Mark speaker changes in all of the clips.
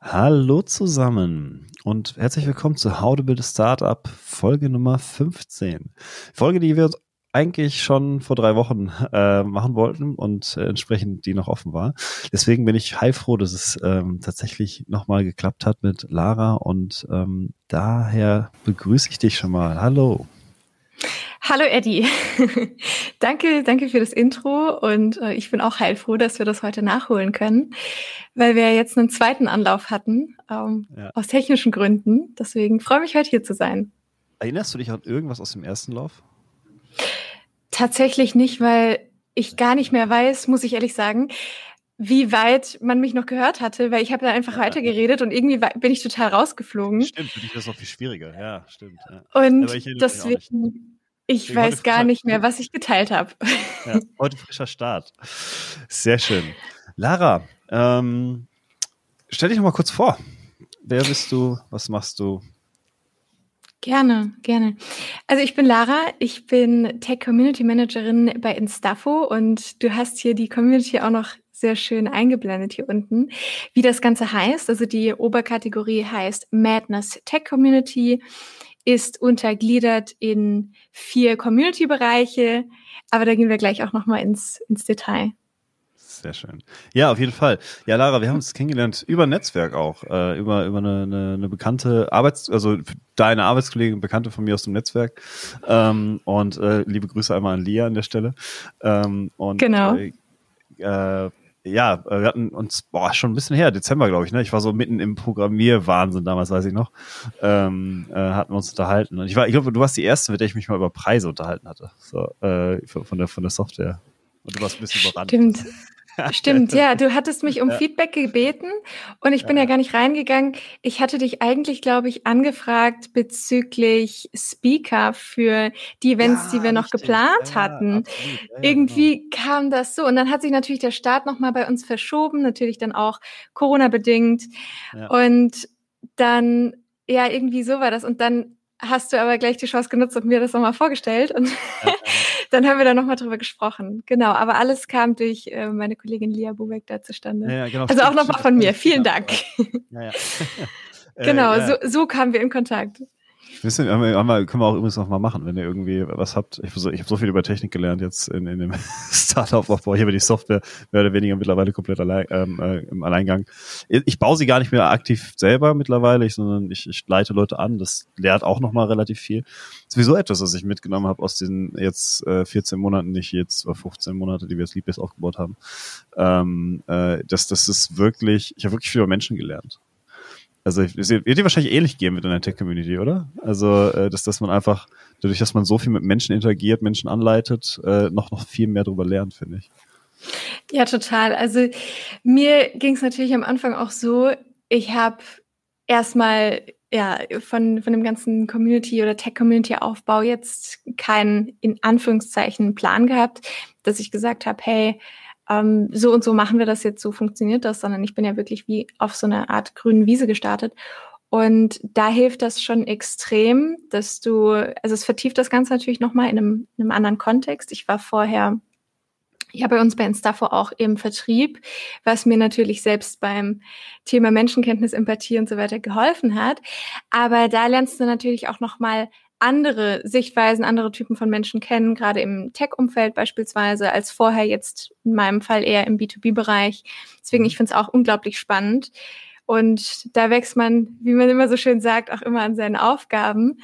Speaker 1: Hallo zusammen und herzlich willkommen zu How to Build a Startup Folge Nummer 15. Folge, die wir eigentlich schon vor drei Wochen äh, machen wollten und äh, entsprechend die noch offen war. Deswegen bin ich heilfroh, dass es ähm, tatsächlich nochmal geklappt hat mit Lara und ähm, daher begrüße ich dich schon mal. Hallo.
Speaker 2: Hallo Eddie. danke, danke für das Intro und äh, ich bin auch heilfroh, dass wir das heute nachholen können, weil wir jetzt einen zweiten Anlauf hatten, ähm, ja. aus technischen Gründen. Deswegen freue ich mich heute hier zu sein.
Speaker 1: Erinnerst du dich an irgendwas aus dem ersten Lauf?
Speaker 2: Tatsächlich nicht, weil ich gar nicht mehr weiß, muss ich ehrlich sagen, wie weit man mich noch gehört hatte, weil ich habe da einfach ja, weitergeredet und irgendwie bin ich total rausgeflogen.
Speaker 1: Stimmt, für dich ist das auch viel schwieriger, ja, stimmt. Ja.
Speaker 2: Und deswegen, ich weiß gar nicht mehr, was ich geteilt habe.
Speaker 1: Ja, heute frischer Start. Sehr schön. Lara, ähm, stell dich noch mal kurz vor. Wer bist du? Was machst du?
Speaker 2: Gerne, gerne. Also ich bin Lara, ich bin Tech Community Managerin bei Instafo und du hast hier die Community auch noch sehr schön eingeblendet hier unten, wie das Ganze heißt. Also die Oberkategorie heißt Madness Tech Community, ist untergliedert in vier Community-Bereiche, aber da gehen wir gleich auch nochmal ins, ins Detail.
Speaker 1: Sehr schön. Ja, auf jeden Fall. Ja, Lara, wir haben uns kennengelernt über ein Netzwerk auch, äh, über, über eine, eine, eine bekannte Arbeits-, also deine Arbeitskollegin, Bekannte von mir aus dem Netzwerk. Ähm, und äh, liebe Grüße einmal an Lia an der Stelle. Ähm, und,
Speaker 2: genau.
Speaker 1: Äh, äh, ja, wir hatten uns, boah, schon ein bisschen her, Dezember, glaube ich, ne? Ich war so mitten im Programmierwahnsinn damals, weiß ich noch. Ähm, äh, hatten wir uns unterhalten. Und ich war, ich glaube, du warst die erste, mit der ich mich mal über Preise unterhalten hatte. So, äh, von der von der Software. Und du warst ein bisschen überrannt.
Speaker 2: Stimmt. Stimmt, ja. Du hattest mich um ja. Feedback gebeten und ich bin ja. ja gar nicht reingegangen. Ich hatte dich eigentlich, glaube ich, angefragt bezüglich Speaker für die Events, ja, die wir noch richtig. geplant hatten. Irgendwie genau. kam das so und dann hat sich natürlich der Start nochmal bei uns verschoben, natürlich dann auch Corona-bedingt. Und dann, ja, irgendwie so war das. Und dann hast du aber gleich die Chance genutzt und mir das nochmal vorgestellt. Und dann haben wir da nochmal drüber gesprochen. Genau, aber alles kam durch äh, meine Kollegin Lia Bubeck da zustande. Ja, genau, also auch nochmal von mir. Vielen Dank. Ja, ja. genau, äh, so, so kamen wir in Kontakt.
Speaker 1: Wissen, einmal, können wir auch übrigens noch mal machen, wenn ihr irgendwie was habt. Ich, ich habe so viel über Technik gelernt jetzt in, in dem Startup-Aufbau. Ich habe die Software mehr oder weniger mittlerweile komplett allein, ähm, äh, im Alleingang. Ich baue sie gar nicht mehr aktiv selber mittlerweile, sondern ich, ich leite Leute an. Das lehrt auch noch mal relativ viel. Sowieso etwas, was ich mitgenommen habe aus den jetzt äh, 14 Monaten, nicht jetzt 15 Monate, die wir jetzt Leadbase aufgebaut haben. Ähm, äh, das, das ist wirklich, ich habe wirklich viel über Menschen gelernt. Also es wird dir wahrscheinlich ähnlich gehen mit einer Tech-Community, oder? Also äh, dass, dass man einfach, dadurch, dass man so viel mit Menschen interagiert, Menschen anleitet, äh, noch, noch viel mehr darüber lernt, finde ich.
Speaker 2: Ja, total. Also mir ging es natürlich am Anfang auch so, ich habe erstmal ja von, von dem ganzen Community oder Tech-Community-Aufbau jetzt keinen in Anführungszeichen Plan gehabt, dass ich gesagt habe, hey, ähm, so und so machen wir das jetzt, so funktioniert das, sondern ich bin ja wirklich wie auf so einer Art grünen Wiese gestartet. Und da hilft das schon extrem, dass du, also es vertieft das Ganze natürlich nochmal in einem, in einem anderen Kontext. Ich war vorher ja bei uns bei Instafo auch im Vertrieb, was mir natürlich selbst beim Thema Menschenkenntnis, Empathie und so weiter geholfen hat. Aber da lernst du natürlich auch nochmal andere Sichtweisen, andere Typen von Menschen kennen, gerade im Tech-Umfeld beispielsweise, als vorher jetzt in meinem Fall eher im B2B-Bereich. Deswegen, mhm. ich finde es auch unglaublich spannend. Und da wächst man, wie man immer so schön sagt, auch immer an seinen Aufgaben.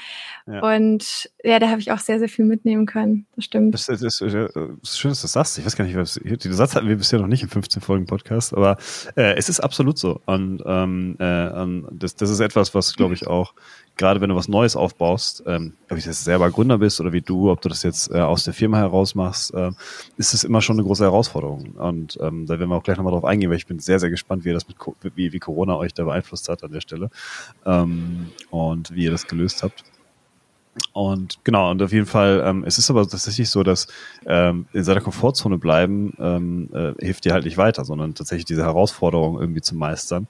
Speaker 2: Ja. Und ja, da habe ich auch sehr, sehr viel mitnehmen können. Das stimmt.
Speaker 1: Das, das, das, das ist schön, dass du das sagst. Ich weiß gar nicht, was, den Satz hatten wir bisher noch nicht im 15 Folgen Podcast, aber äh, es ist absolut so. Und ähm, äh, das, das ist etwas, was, glaube ich, auch gerade wenn du was Neues aufbaust, ähm, ob du jetzt selber Gründer bist oder wie du, ob du das jetzt äh, aus der Firma heraus machst, äh, ist es immer schon eine große Herausforderung. Und ähm, da werden wir auch gleich nochmal drauf eingehen, weil ich bin sehr, sehr gespannt, wie ihr das mit wie, wie Corona euch da beeinflusst hat an der Stelle ähm, und wie ihr das gelöst habt. Und genau, und auf jeden Fall, ähm, es ist aber tatsächlich so, dass ähm, in seiner Komfortzone bleiben ähm, äh, hilft dir halt nicht weiter, sondern tatsächlich diese Herausforderung irgendwie zu meistern.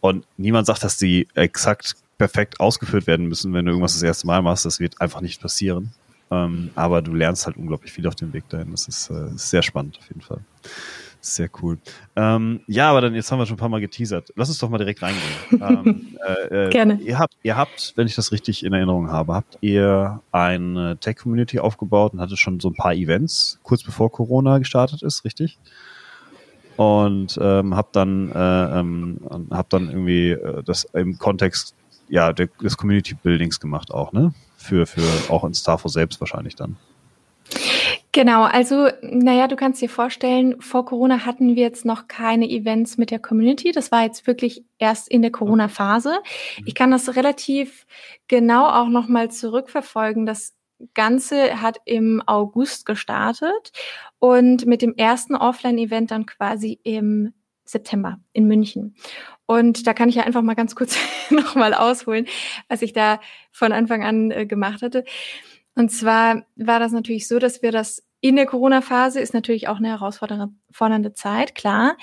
Speaker 1: Und niemand sagt, dass die exakt perfekt ausgeführt werden müssen, wenn du irgendwas das erste Mal machst. Das wird einfach nicht passieren. Ähm, aber du lernst halt unglaublich viel auf dem Weg dahin. Das ist, äh, ist sehr spannend auf jeden Fall. Sehr cool. Ähm, ja, aber dann jetzt haben wir schon ein paar Mal geteasert. Lass uns doch mal direkt reingehen. ähm,
Speaker 2: äh, äh, Gerne.
Speaker 1: Ihr habt, ihr habt, wenn ich das richtig in Erinnerung habe, habt ihr eine Tech-Community aufgebaut und hattet schon so ein paar Events kurz bevor Corona gestartet ist, richtig? Und ähm, habt dann äh, ähm, habt dann irgendwie äh, das im Kontext ja des Community Buildings gemacht auch, ne? Für für auch in Starfo selbst wahrscheinlich dann.
Speaker 2: Genau, also naja, du kannst dir vorstellen, vor Corona hatten wir jetzt noch keine Events mit der Community. Das war jetzt wirklich erst in der Corona-Phase. Mhm. Ich kann das relativ genau auch nochmal zurückverfolgen. Das Ganze hat im August gestartet und mit dem ersten Offline-Event dann quasi im September in München. Und da kann ich ja einfach mal ganz kurz nochmal ausholen, was ich da von Anfang an äh, gemacht hatte. Und zwar war das natürlich so, dass wir das in der Corona-Phase ist natürlich auch eine herausfordernde Zeit, klar.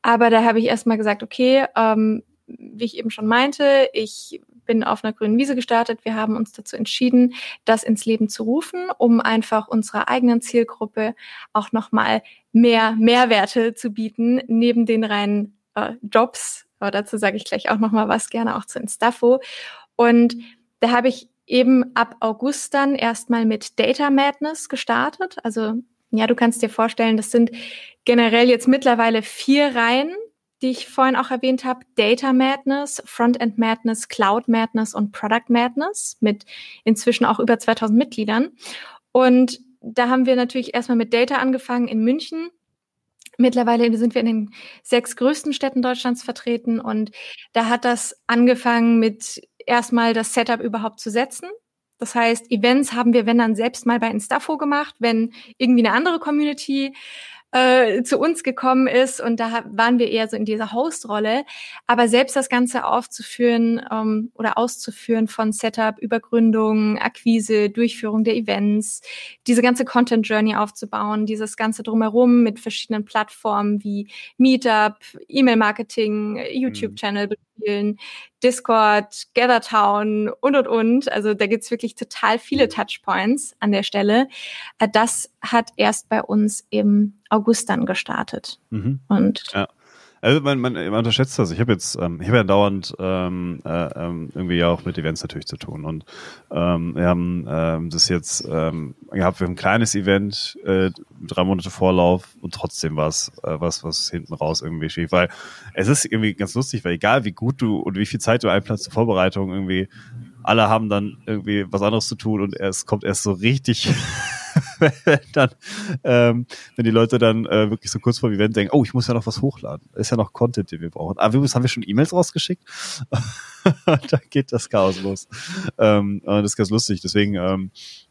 Speaker 2: Aber da habe ich erstmal gesagt, okay, ähm, wie ich eben schon meinte, ich bin auf einer grünen Wiese gestartet. Wir haben uns dazu entschieden, das ins Leben zu rufen, um einfach unserer eigenen Zielgruppe auch nochmal mehr Mehrwerte zu bieten, neben den reinen äh, Jobs. Aber dazu sage ich gleich auch nochmal was, gerne auch zu Instafo. Und da habe ich eben ab August dann erstmal mit Data Madness gestartet. Also ja, du kannst dir vorstellen, das sind generell jetzt mittlerweile vier Reihen, die ich vorhin auch erwähnt habe. Data Madness, Frontend Madness, Cloud Madness und Product Madness mit inzwischen auch über 2000 Mitgliedern. Und da haben wir natürlich erstmal mit Data angefangen in München. Mittlerweile sind wir in den sechs größten Städten Deutschlands vertreten und da hat das angefangen mit erstmal das Setup überhaupt zu setzen. Das heißt, Events haben wir, wenn dann selbst mal bei Instafo gemacht, wenn irgendwie eine andere Community äh, zu uns gekommen ist und da waren wir eher so in dieser Host-Rolle. Aber selbst das Ganze aufzuführen ähm, oder auszuführen von Setup, Übergründung, Akquise, Durchführung der Events, diese ganze Content-Journey aufzubauen, dieses Ganze drumherum mit verschiedenen Plattformen wie Meetup, E-Mail-Marketing, YouTube-Channel bespielen, Discord, GatherTown und, und, und. Also da gibt's wirklich total viele Touchpoints an der Stelle. Äh, das hat erst bei uns im August dann gestartet. Mhm. Und
Speaker 1: ja. Also man, man, man unterschätzt das. Ich habe jetzt, ähm, ich habe ja dauernd ähm, äh, ähm, irgendwie ja auch mit Events natürlich zu tun. Und ähm, wir haben ähm, das jetzt ähm, gehabt, wir haben ein kleines Event, äh, drei Monate Vorlauf und trotzdem war es äh, was, was hinten raus irgendwie schief. Weil es ist irgendwie ganz lustig, weil egal wie gut du und wie viel Zeit du einplanst zur Vorbereitung, irgendwie alle haben dann irgendwie was anderes zu tun und es kommt erst so richtig dann, ähm, wenn die Leute dann äh, wirklich so kurz vor dem Event denken, oh, ich muss ja noch was hochladen. Ist ja noch Content, den wir brauchen. Aber wir haben wir schon E-Mails rausgeschickt. da geht das Chaos los. Ähm, das ist ganz lustig. Deswegen ähm,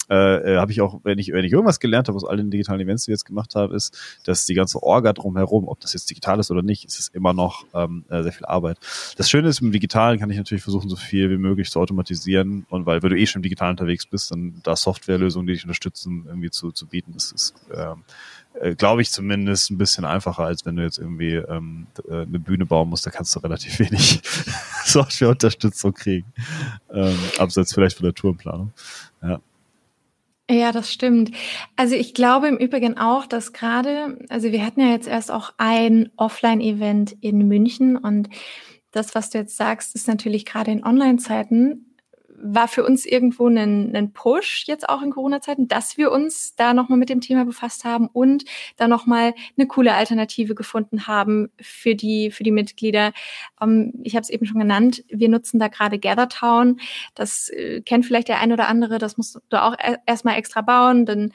Speaker 1: äh, äh, habe ich auch, wenn ich, wenn ich irgendwas gelernt habe aus allen digitalen Events, die wir jetzt gemacht haben, ist, dass die ganze Orga drumherum, ob das jetzt digital ist oder nicht, ist es immer noch ähm, äh, sehr viel Arbeit. Das Schöne ist, im Digitalen kann ich natürlich versuchen, so viel wie möglich zu automatisieren und weil, wenn du eh schon im Digitalen unterwegs bist, dann da Softwarelösungen, die dich unterstützen, irgendwie zu, zu bieten, das ist, ähm, äh, glaube ich zumindest ein bisschen einfacher, als wenn du jetzt irgendwie ähm, äh, eine Bühne bauen musst, da kannst du relativ wenig Softwareunterstützung kriegen. Ähm, abseits vielleicht von der Tourenplanung. Ja.
Speaker 2: Ja, das stimmt. Also ich glaube im Übrigen auch, dass gerade, also wir hatten ja jetzt erst auch ein Offline-Event in München und das, was du jetzt sagst, ist natürlich gerade in Online-Zeiten war für uns irgendwo ein, ein Push jetzt auch in Corona-Zeiten, dass wir uns da nochmal mit dem Thema befasst haben und da nochmal eine coole Alternative gefunden haben für die, für die Mitglieder. Ähm, ich habe es eben schon genannt, wir nutzen da gerade GatherTown. Das äh, kennt vielleicht der ein oder andere, das musst du auch erstmal extra bauen, dann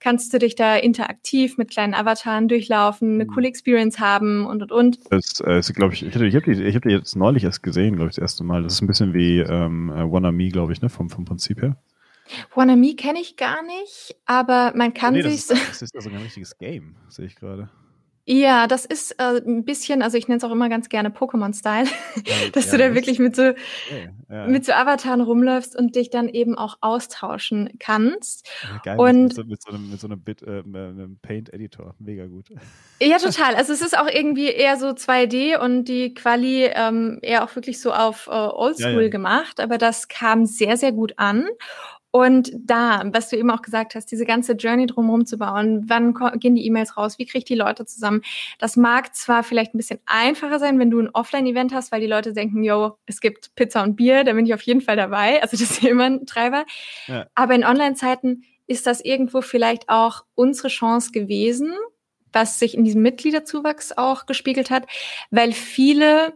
Speaker 2: kannst du dich da interaktiv mit kleinen Avataren durchlaufen, eine mhm. coole Experience haben und und und.
Speaker 1: Das äh, ist, glaube ich, ich habe die, ich hab die jetzt neulich erst gesehen, glaube ich, das erste Mal. Das ist ein bisschen wie ähm, äh, Wannabe, glaube ich, ne, vom, vom Prinzip her.
Speaker 2: Wannabe kenne ich gar nicht, aber man kann nee, sich.
Speaker 1: Das ist, das ist also ein richtiges Game, sehe ich gerade.
Speaker 2: Ja, das ist äh, ein bisschen, also ich nenne es auch immer ganz gerne Pokémon-Style, ja, dass ja, du da wirklich mit so, okay, ja. mit so Avataren rumläufst und dich dann eben auch austauschen kannst.
Speaker 1: geil, und mit so, mit so einem, mit so einem, Bit, äh, einem Paint-Editor, mega gut.
Speaker 2: Ja, total. Also es ist auch irgendwie eher so 2D und die Quali ähm, eher auch wirklich so auf äh, Oldschool gemacht, aber das kam sehr, sehr gut an. Und da, was du eben auch gesagt hast, diese ganze Journey drumherum zu bauen, wann gehen die E-Mails raus, wie kriege ich die Leute zusammen, das mag zwar vielleicht ein bisschen einfacher sein, wenn du ein Offline-Event hast, weil die Leute denken, yo, es gibt Pizza und Bier, da bin ich auf jeden Fall dabei. Also das ist immer ein Treiber. Ja. Aber in Online-Zeiten ist das irgendwo vielleicht auch unsere Chance gewesen, was sich in diesem Mitgliederzuwachs auch gespiegelt hat, weil viele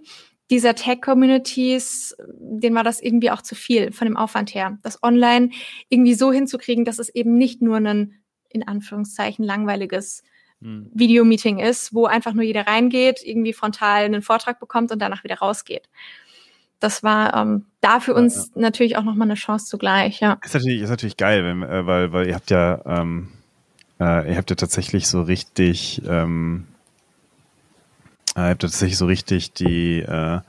Speaker 2: dieser Tech-Communities, denen war das irgendwie auch zu viel von dem Aufwand her. Das online irgendwie so hinzukriegen, dass es eben nicht nur ein, in Anführungszeichen, langweiliges hm. Videomeeting ist, wo einfach nur jeder reingeht, irgendwie frontal einen Vortrag bekommt und danach wieder rausgeht. Das war ähm, da für uns ja, ja. natürlich auch nochmal eine Chance zugleich, ja.
Speaker 1: Ist natürlich, ist natürlich geil, wenn, äh, weil, weil ihr habt ja, ähm, äh, ihr habt ja tatsächlich so richtig, ähm, äh, ihr habt tatsächlich so richtig die, äh,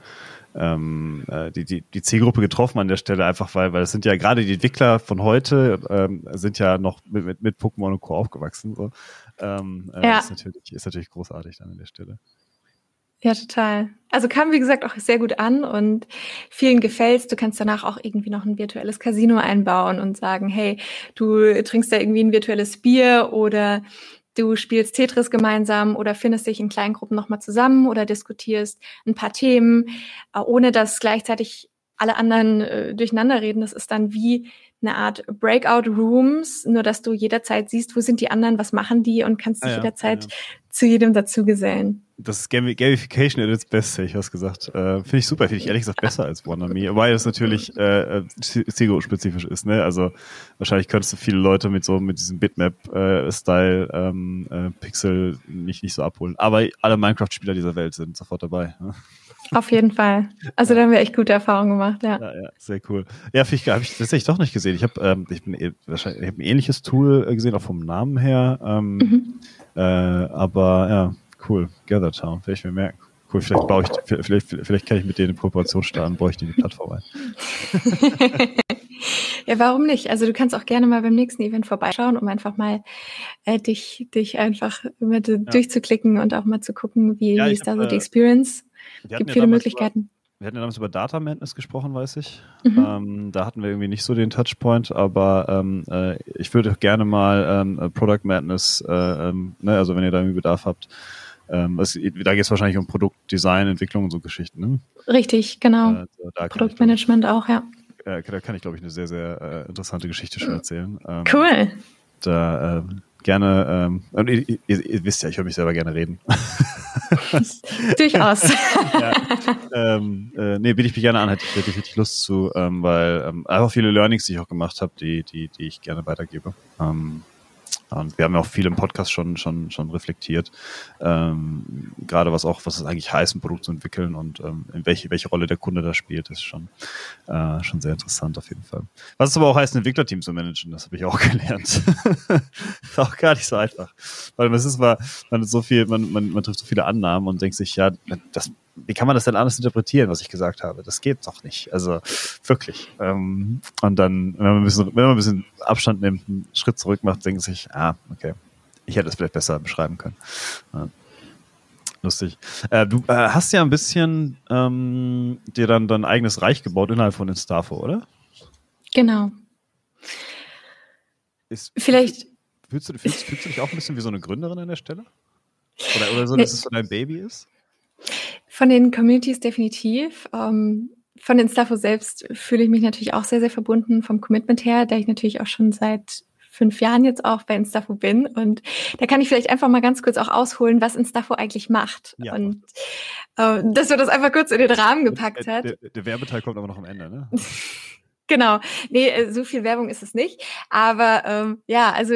Speaker 1: ähm, äh, die, die, die Zielgruppe getroffen an der Stelle, einfach weil, weil es sind ja gerade die Entwickler von heute, ähm, sind ja noch mit, mit, mit Pokémon und Co. aufgewachsen. So. Ähm, äh, ja. ist, natürlich, ist natürlich großartig dann an der Stelle.
Speaker 2: Ja, total. Also kam, wie gesagt, auch sehr gut an und vielen gefällt's. Du kannst danach auch irgendwie noch ein virtuelles Casino einbauen und sagen, hey, du trinkst da irgendwie ein virtuelles Bier oder du spielst Tetris gemeinsam oder findest dich in kleinen Gruppen nochmal zusammen oder diskutierst ein paar Themen, äh, ohne dass gleichzeitig alle anderen äh, durcheinander reden. Das ist dann wie eine Art Breakout Rooms, nur dass du jederzeit siehst, wo sind die anderen, was machen die und kannst dich ah, ja, jederzeit ja. zu jedem dazugesellen.
Speaker 1: Das ist Gamification at its best, hätte ich was gesagt. Äh, finde ich super, finde ich ehrlich gesagt besser als Wonderme, weil es natürlich äh, äh Zielgruppenspezifisch ist. Ne? Also wahrscheinlich könntest du viele Leute mit so mit diesem Bitmap-Style äh, ähm, äh, Pixel nicht, nicht so abholen. Aber alle Minecraft-Spieler dieser Welt sind sofort dabei. Ne?
Speaker 2: Auf jeden Fall. Also da haben wir echt gute Erfahrungen gemacht, ja. Ja,
Speaker 1: ja sehr cool. Ja, finde ich, habe ich tatsächlich doch nicht gesehen. Ich habe ähm, ich bin, eh, wahrscheinlich, ich hab ein ähnliches Tool äh, gesehen, auch vom Namen her. Ähm, mhm. äh, aber ja, cool. Gather Town, werde ich mir merken. Cool, vielleicht baue ich, vielleicht, vielleicht kann ich mit denen eine Kooperation starten, baue ich die Plattform ein.
Speaker 2: ja, warum nicht? Also du kannst auch gerne mal beim nächsten Event vorbeischauen, um einfach mal äh, dich, dich einfach mit, ja. durchzuklicken und auch mal zu gucken, wie, ja, ist da so die äh, Experience. Es gibt viele Möglichkeiten.
Speaker 1: Über, wir hatten ja damals über Data Madness gesprochen, weiß ich. Mhm. Ähm, da hatten wir irgendwie nicht so den Touchpoint, aber ähm, äh, ich würde gerne mal ähm, äh, Product Madness, äh, ähm, ne, also wenn ihr da irgendwie Bedarf habt, ähm, es, da geht es wahrscheinlich um Produktdesign, Entwicklung und so Geschichten. Ne?
Speaker 2: Richtig, genau. Äh, Produktmanagement auch, ja.
Speaker 1: Äh, da kann ich, glaube ich, eine sehr, sehr äh, interessante Geschichte schon erzählen.
Speaker 2: Ähm, cool.
Speaker 1: Da, gerne, ähm, und ihr, ihr, ihr, wisst ja, ich höre mich selber gerne reden.
Speaker 2: Durchaus.
Speaker 1: ja, ähm, äh, nee, biete ich mich gerne an, hätte ich, richtig Lust zu, ähm, weil ähm, einfach viele Learnings, die ich auch gemacht habe, die, die, die ich gerne weitergebe. Und wir haben ja auch viel im Podcast schon, schon, schon reflektiert, ähm, gerade was auch, was es eigentlich heißt, ein Produkt zu entwickeln und ähm, in welche, welche Rolle der Kunde da spielt, ist schon, äh, schon sehr interessant auf jeden Fall. Was es aber auch heißt, ein Entwicklerteam zu managen, das habe ich auch gelernt. ist auch gar nicht so einfach. Weil es ist mal, man so viel, man, man, man trifft so viele Annahmen und denkt sich, ja, das wie kann man das denn anders interpretieren, was ich gesagt habe? Das geht doch nicht. Also wirklich. Ähm, und dann, wenn man, ein bisschen, wenn man ein bisschen Abstand nimmt, einen Schritt zurück macht, denkt sich, ah, okay, ich hätte es vielleicht besser beschreiben können. Ja. Lustig. Äh, du äh, hast ja ein bisschen ähm, dir dann dein eigenes Reich gebaut innerhalb von Instafo, oder?
Speaker 2: Genau.
Speaker 1: Ist, Vielleicht. Fühlst du, fühlst, fühlst, du dich auch ein bisschen wie so eine Gründerin an der Stelle? Oder, oder so, dass es so dein Baby ist?
Speaker 2: Von den Communities definitiv. Ähm, von den Staffo selbst fühle ich mich natürlich auch sehr, sehr verbunden vom Commitment her, da ich natürlich auch schon seit fünf Jahren jetzt auch bei Instafo bin. Und da kann ich vielleicht einfach mal ganz kurz auch ausholen, was Instafo eigentlich macht. Ja. Und äh, dass wir das einfach kurz in den Rahmen gepackt hat.
Speaker 1: Der, der, Werbeteil kommt aber noch am Ende, ne?
Speaker 2: Genau. Nee, äh, so viel Werbung ist es nicht. Aber ähm, ja, also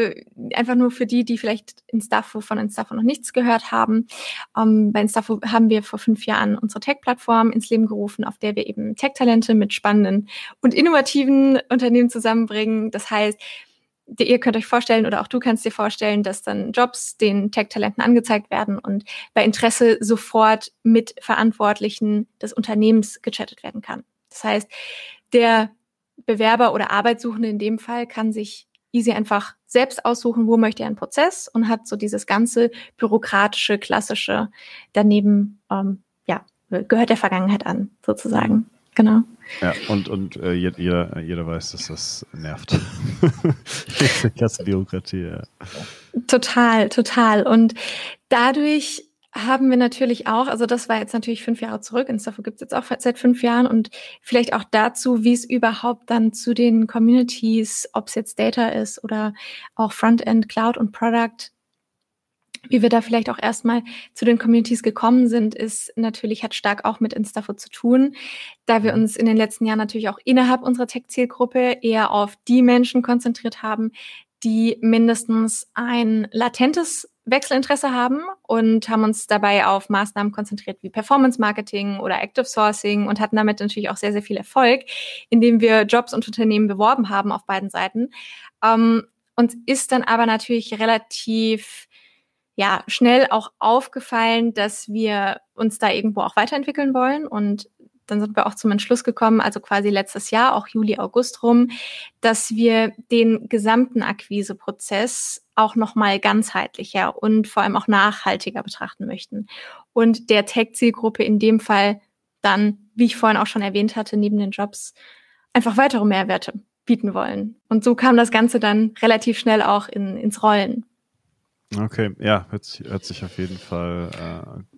Speaker 2: einfach nur für die, die vielleicht Instafo von Instafo noch nichts gehört haben. Ähm, bei Instafo haben wir vor fünf Jahren unsere Tech-Plattform ins Leben gerufen, auf der wir eben Tech-Talente mit spannenden und innovativen Unternehmen zusammenbringen. Das heißt, ihr könnt euch vorstellen oder auch du kannst dir vorstellen, dass dann Jobs den Tech-Talenten angezeigt werden und bei Interesse sofort mit Verantwortlichen des Unternehmens gechattet werden kann. Das heißt, der Bewerber oder Arbeitssuchende in dem Fall kann sich easy einfach selbst aussuchen, wo möchte er einen Prozess und hat so dieses ganze bürokratische, klassische daneben, ähm, ja, gehört der Vergangenheit an, sozusagen. Genau.
Speaker 1: Ja, und, und äh, jeder, jeder weiß, dass das nervt. die ganze Bürokratie, ja.
Speaker 2: Total, total. Und dadurch haben wir natürlich auch, also das war jetzt natürlich fünf Jahre zurück, Instafo gibt es jetzt auch seit fünf Jahren und vielleicht auch dazu, wie es überhaupt dann zu den Communities, ob es jetzt Data ist oder auch Frontend, Cloud und Product, wie wir da vielleicht auch erstmal zu den Communities gekommen sind, ist natürlich, hat stark auch mit Instafo zu tun, da wir mhm. uns in den letzten Jahren natürlich auch innerhalb unserer Tech-Zielgruppe eher auf die Menschen konzentriert haben, die mindestens ein latentes Wechselinteresse haben und haben uns dabei auf Maßnahmen konzentriert wie Performance Marketing oder Active Sourcing und hatten damit natürlich auch sehr, sehr viel Erfolg, indem wir Jobs und Unternehmen beworben haben auf beiden Seiten. Ähm, uns ist dann aber natürlich relativ ja, schnell auch aufgefallen, dass wir uns da irgendwo auch weiterentwickeln wollen und dann sind wir auch zum Entschluss gekommen, also quasi letztes Jahr, auch Juli, August rum, dass wir den gesamten Akquiseprozess auch nochmal ganzheitlicher und vor allem auch nachhaltiger betrachten möchten. Und der Tech-Zielgruppe in dem Fall dann, wie ich vorhin auch schon erwähnt hatte, neben den Jobs einfach weitere Mehrwerte bieten wollen. Und so kam das Ganze dann relativ schnell auch in, ins Rollen.
Speaker 1: Okay, ja, hört sich, hört sich auf jeden Fall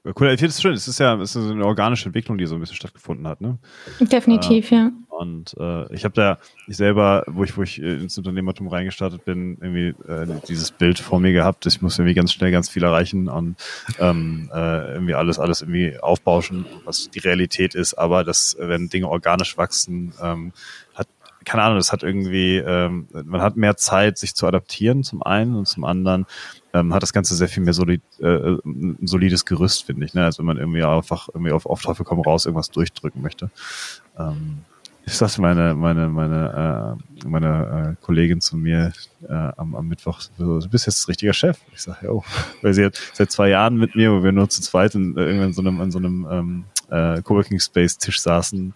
Speaker 1: äh, cool. Ich finde es schön. Es ist ja es ist eine organische Entwicklung, die so ein bisschen stattgefunden hat, ne?
Speaker 2: Definitiv, äh, ja.
Speaker 1: Und äh, ich habe da, ich selber, wo ich, wo ich ins Unternehmertum reingestartet bin, irgendwie äh, dieses Bild vor mir gehabt. Ich muss irgendwie ganz schnell ganz viel erreichen und ähm, äh, irgendwie alles, alles irgendwie aufbauschen, was die Realität ist. Aber dass, wenn Dinge organisch wachsen, ähm, hat keine Ahnung, das hat irgendwie, ähm, man hat mehr Zeit, sich zu adaptieren, zum einen und zum anderen ähm, hat das Ganze sehr viel mehr solid, äh, ein solides Gerüst, finde ich. Ne? Also wenn man irgendwie einfach irgendwie auf, auf Teufel komm raus irgendwas durchdrücken möchte. Ähm, ich sagte meine, meine, meine, äh, meine äh, Kollegin zu mir äh, am, am Mittwoch, so, du bist jetzt richtiger Chef. Ich sage, ja, oh. weil sie hat seit zwei Jahren mit mir, wo wir nur zu zweit in, äh, in so einem, in so einem ähm, äh, Coworking Space Tisch saßen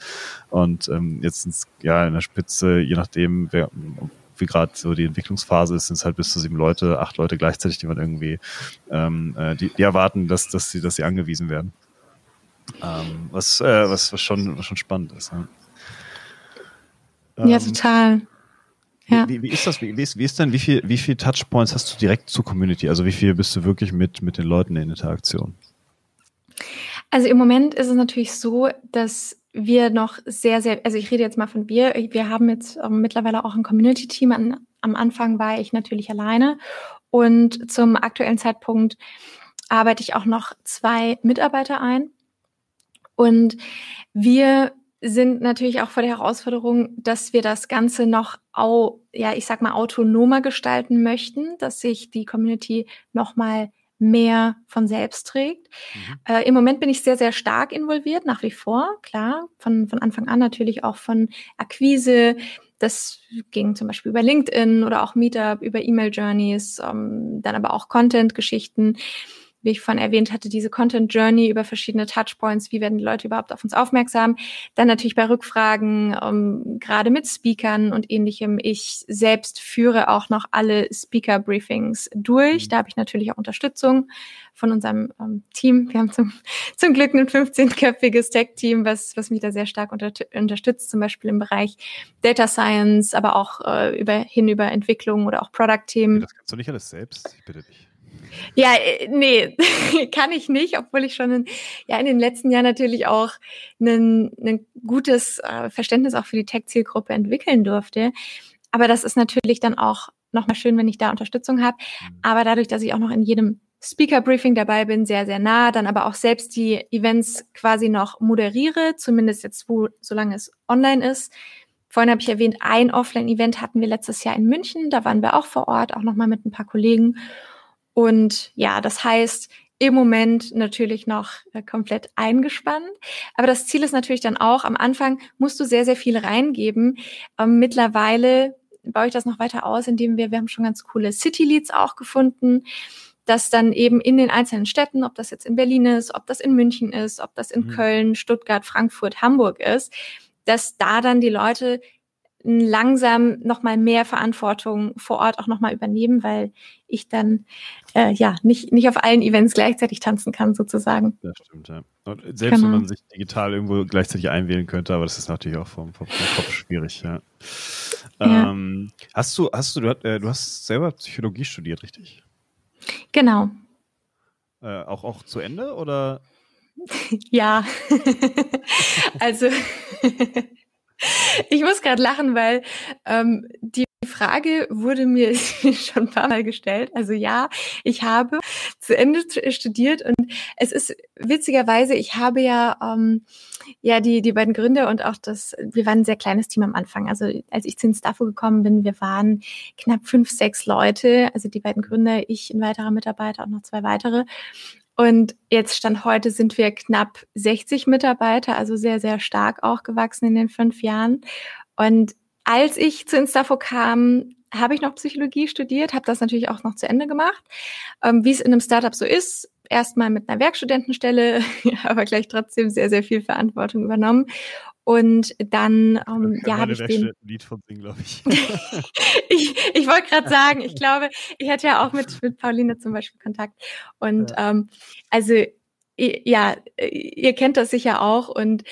Speaker 1: und ähm, jetzt ja in der Spitze, je nachdem, wer, wie gerade so die Entwicklungsphase ist, sind es halt bis zu sieben Leute, acht Leute gleichzeitig, die man irgendwie, ähm, äh, die, die erwarten, dass, dass sie, dass sie angewiesen werden. Ähm, was, äh, was, was schon, was schon spannend ist. Ja,
Speaker 2: ähm, ja total.
Speaker 1: Ja. Wie, wie, ist das? Wie, wie, ist, wie ist denn, wie viel, wie viel Touchpoints hast du direkt zur Community? Also wie viel bist du wirklich mit, mit den Leuten in Interaktion?
Speaker 2: Also im Moment ist es natürlich so, dass wir noch sehr, sehr, also ich rede jetzt mal von wir, wir haben jetzt ähm, mittlerweile auch ein Community-Team. An, am Anfang war ich natürlich alleine und zum aktuellen Zeitpunkt arbeite ich auch noch zwei Mitarbeiter ein. Und wir sind natürlich auch vor der Herausforderung, dass wir das Ganze noch, au, ja, ich sag mal, autonomer gestalten möchten, dass sich die Community nochmal mehr von selbst trägt. Mhm. Äh, Im Moment bin ich sehr, sehr stark involviert, nach wie vor, klar, von, von Anfang an natürlich auch von Akquise. Das ging zum Beispiel über LinkedIn oder auch Meetup, über E-Mail-Journeys, ähm, dann aber auch Content-Geschichten wie ich vorhin erwähnt hatte, diese Content Journey über verschiedene Touchpoints, wie werden die Leute überhaupt auf uns aufmerksam. Dann natürlich bei Rückfragen, um, ähm, gerade mit Speakern und ähnlichem. Ich selbst führe auch noch alle Speaker-Briefings durch. Mhm. Da habe ich natürlich auch Unterstützung von unserem ähm, Team. Wir haben zum, zum Glück ein 15-köpfiges Tech-Team, was, was mich da sehr stark unter, unterstützt, zum Beispiel im Bereich Data Science, aber auch äh, über, hin über Entwicklung oder auch Product-Themen.
Speaker 1: Das kannst du nicht alles selbst? Ich bitte dich.
Speaker 2: Ja, äh, nee, kann ich nicht, obwohl ich schon in, ja, in den letzten Jahren natürlich auch ein, ein gutes äh, Verständnis auch für die Tech-Zielgruppe entwickeln durfte. Aber das ist natürlich dann auch nochmal schön, wenn ich da Unterstützung habe. Mhm. Aber dadurch, dass ich auch noch in jedem Speaker-Briefing dabei bin, sehr, sehr nah, dann aber auch selbst die Events quasi noch moderiere, zumindest jetzt, wo, solange es online ist. Vorhin habe ich erwähnt, ein Offline-Event hatten wir letztes Jahr in München, da waren wir auch vor Ort, auch nochmal mit ein paar Kollegen. Und ja, das heißt, im Moment natürlich noch äh, komplett eingespannt. Aber das Ziel ist natürlich dann auch, am Anfang musst du sehr, sehr viel reingeben. Ähm, mittlerweile baue ich das noch weiter aus, indem wir, wir haben schon ganz coole City Leads auch gefunden, dass dann eben in den einzelnen Städten, ob das jetzt in Berlin ist, ob das in München ist, ob das in mhm. Köln, Stuttgart, Frankfurt, Hamburg ist, dass da dann die Leute langsam nochmal mehr Verantwortung vor Ort auch nochmal übernehmen, weil ich dann äh, ja nicht, nicht auf allen Events gleichzeitig tanzen kann, sozusagen.
Speaker 1: Das stimmt, ja. Und selbst genau. wenn man sich digital irgendwo gleichzeitig einwählen könnte, aber das ist natürlich auch vom, vom, vom Kopf schwierig, ja. ja. Ähm, hast du, hast du, du, äh, du hast selber Psychologie studiert, richtig?
Speaker 2: Genau.
Speaker 1: Äh, auch, auch zu Ende oder?
Speaker 2: Ja. also ich muss gerade lachen, weil ähm, die Frage wurde mir schon ein paar Mal gestellt. Also ja, ich habe zu Ende studiert und es ist witzigerweise, ich habe ja ähm, ja die die beiden Gründer und auch das, wir waren ein sehr kleines Team am Anfang. Also als ich zu Instafo gekommen bin, wir waren knapp fünf, sechs Leute. Also die beiden Gründer, ich, ein weiterer Mitarbeiter, auch noch zwei weitere. Und jetzt stand heute sind wir knapp 60 Mitarbeiter, also sehr, sehr stark auch gewachsen in den fünf Jahren. Und als ich zu Instafo kam, habe ich noch Psychologie studiert, habe das natürlich auch noch zu Ende gemacht. Ähm, Wie es in einem Startup so ist, erstmal mit einer Werkstudentenstelle, aber gleich trotzdem sehr, sehr viel Verantwortung übernommen. Und dann ähm, ja, habe ich den
Speaker 1: Lied von singen, glaube ich.
Speaker 2: ich. Ich wollte gerade sagen, ich glaube, ich hatte ja auch mit mit Pauline zum Beispiel Kontakt. Und ja. ähm, also ja, ihr kennt das sicher auch und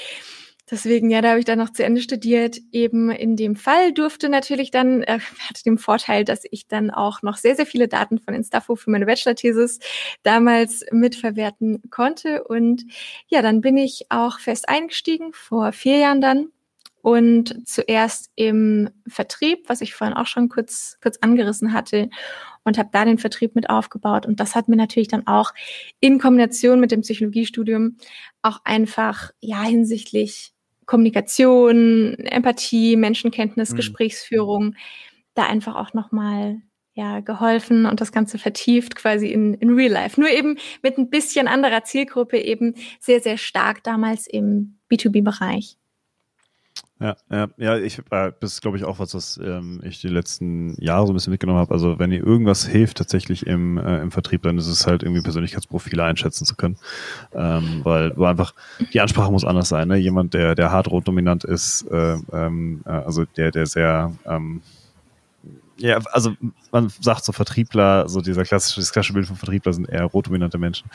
Speaker 2: Deswegen, ja, da habe ich dann noch zu Ende studiert. Eben in dem Fall durfte natürlich dann, äh, hatte den Vorteil, dass ich dann auch noch sehr, sehr viele Daten von Instafo für meine Bachelor-Thesis damals mitverwerten konnte. Und ja, dann bin ich auch fest eingestiegen, vor vier Jahren dann. Und zuerst im Vertrieb, was ich vorhin auch schon kurz, kurz angerissen hatte und habe da den Vertrieb mit aufgebaut. Und das hat mir natürlich dann auch in Kombination mit dem Psychologiestudium auch einfach, ja, hinsichtlich Kommunikation, Empathie, Menschenkenntnis, mhm. Gesprächsführung da einfach auch nochmal ja, geholfen und das Ganze vertieft quasi in, in Real Life. Nur eben mit ein bisschen anderer Zielgruppe eben sehr, sehr stark damals im B2B-Bereich.
Speaker 1: Ja, ja, ja, ich äh, das ist glaube ich auch was, was ähm, ich die letzten Jahre so ein bisschen mitgenommen habe. Also wenn ihr irgendwas hilft tatsächlich im, äh, im Vertrieb, dann ist es halt irgendwie Persönlichkeitsprofile einschätzen zu können, ähm, weil du einfach die Ansprache muss anders sein. Ne? Jemand, der der hart rot dominant ist, äh, ähm, äh, also der der sehr ähm, ja, also man sagt so Vertriebler, so dieser klassische, das klassische Bild von Vertriebler sind eher rotdominante Menschen,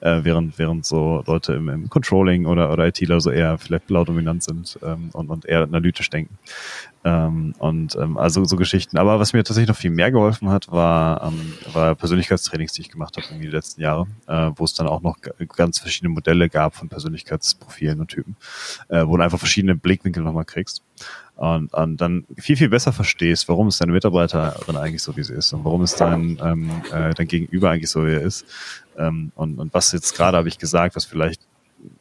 Speaker 1: äh, während, während so Leute im, im Controlling oder, oder ITler so eher vielleicht blau dominant sind ähm, und, und eher analytisch denken. Ähm, und ähm, also so Geschichten. Aber was mir tatsächlich noch viel mehr geholfen hat, war, ähm, war Persönlichkeitstrainings, die ich gemacht habe in die letzten Jahre, äh, wo es dann auch noch ganz verschiedene Modelle gab von Persönlichkeitsprofilen und Typen, äh, wo du einfach verschiedene Blickwinkel nochmal kriegst und, und dann viel, viel besser verstehst, warum ist deine Mitarbeiterin eigentlich so, wie sie ist und warum ist dein, ähm, äh, dein Gegenüber eigentlich so, wie er ist. Ähm, und, und was jetzt gerade habe ich gesagt, was vielleicht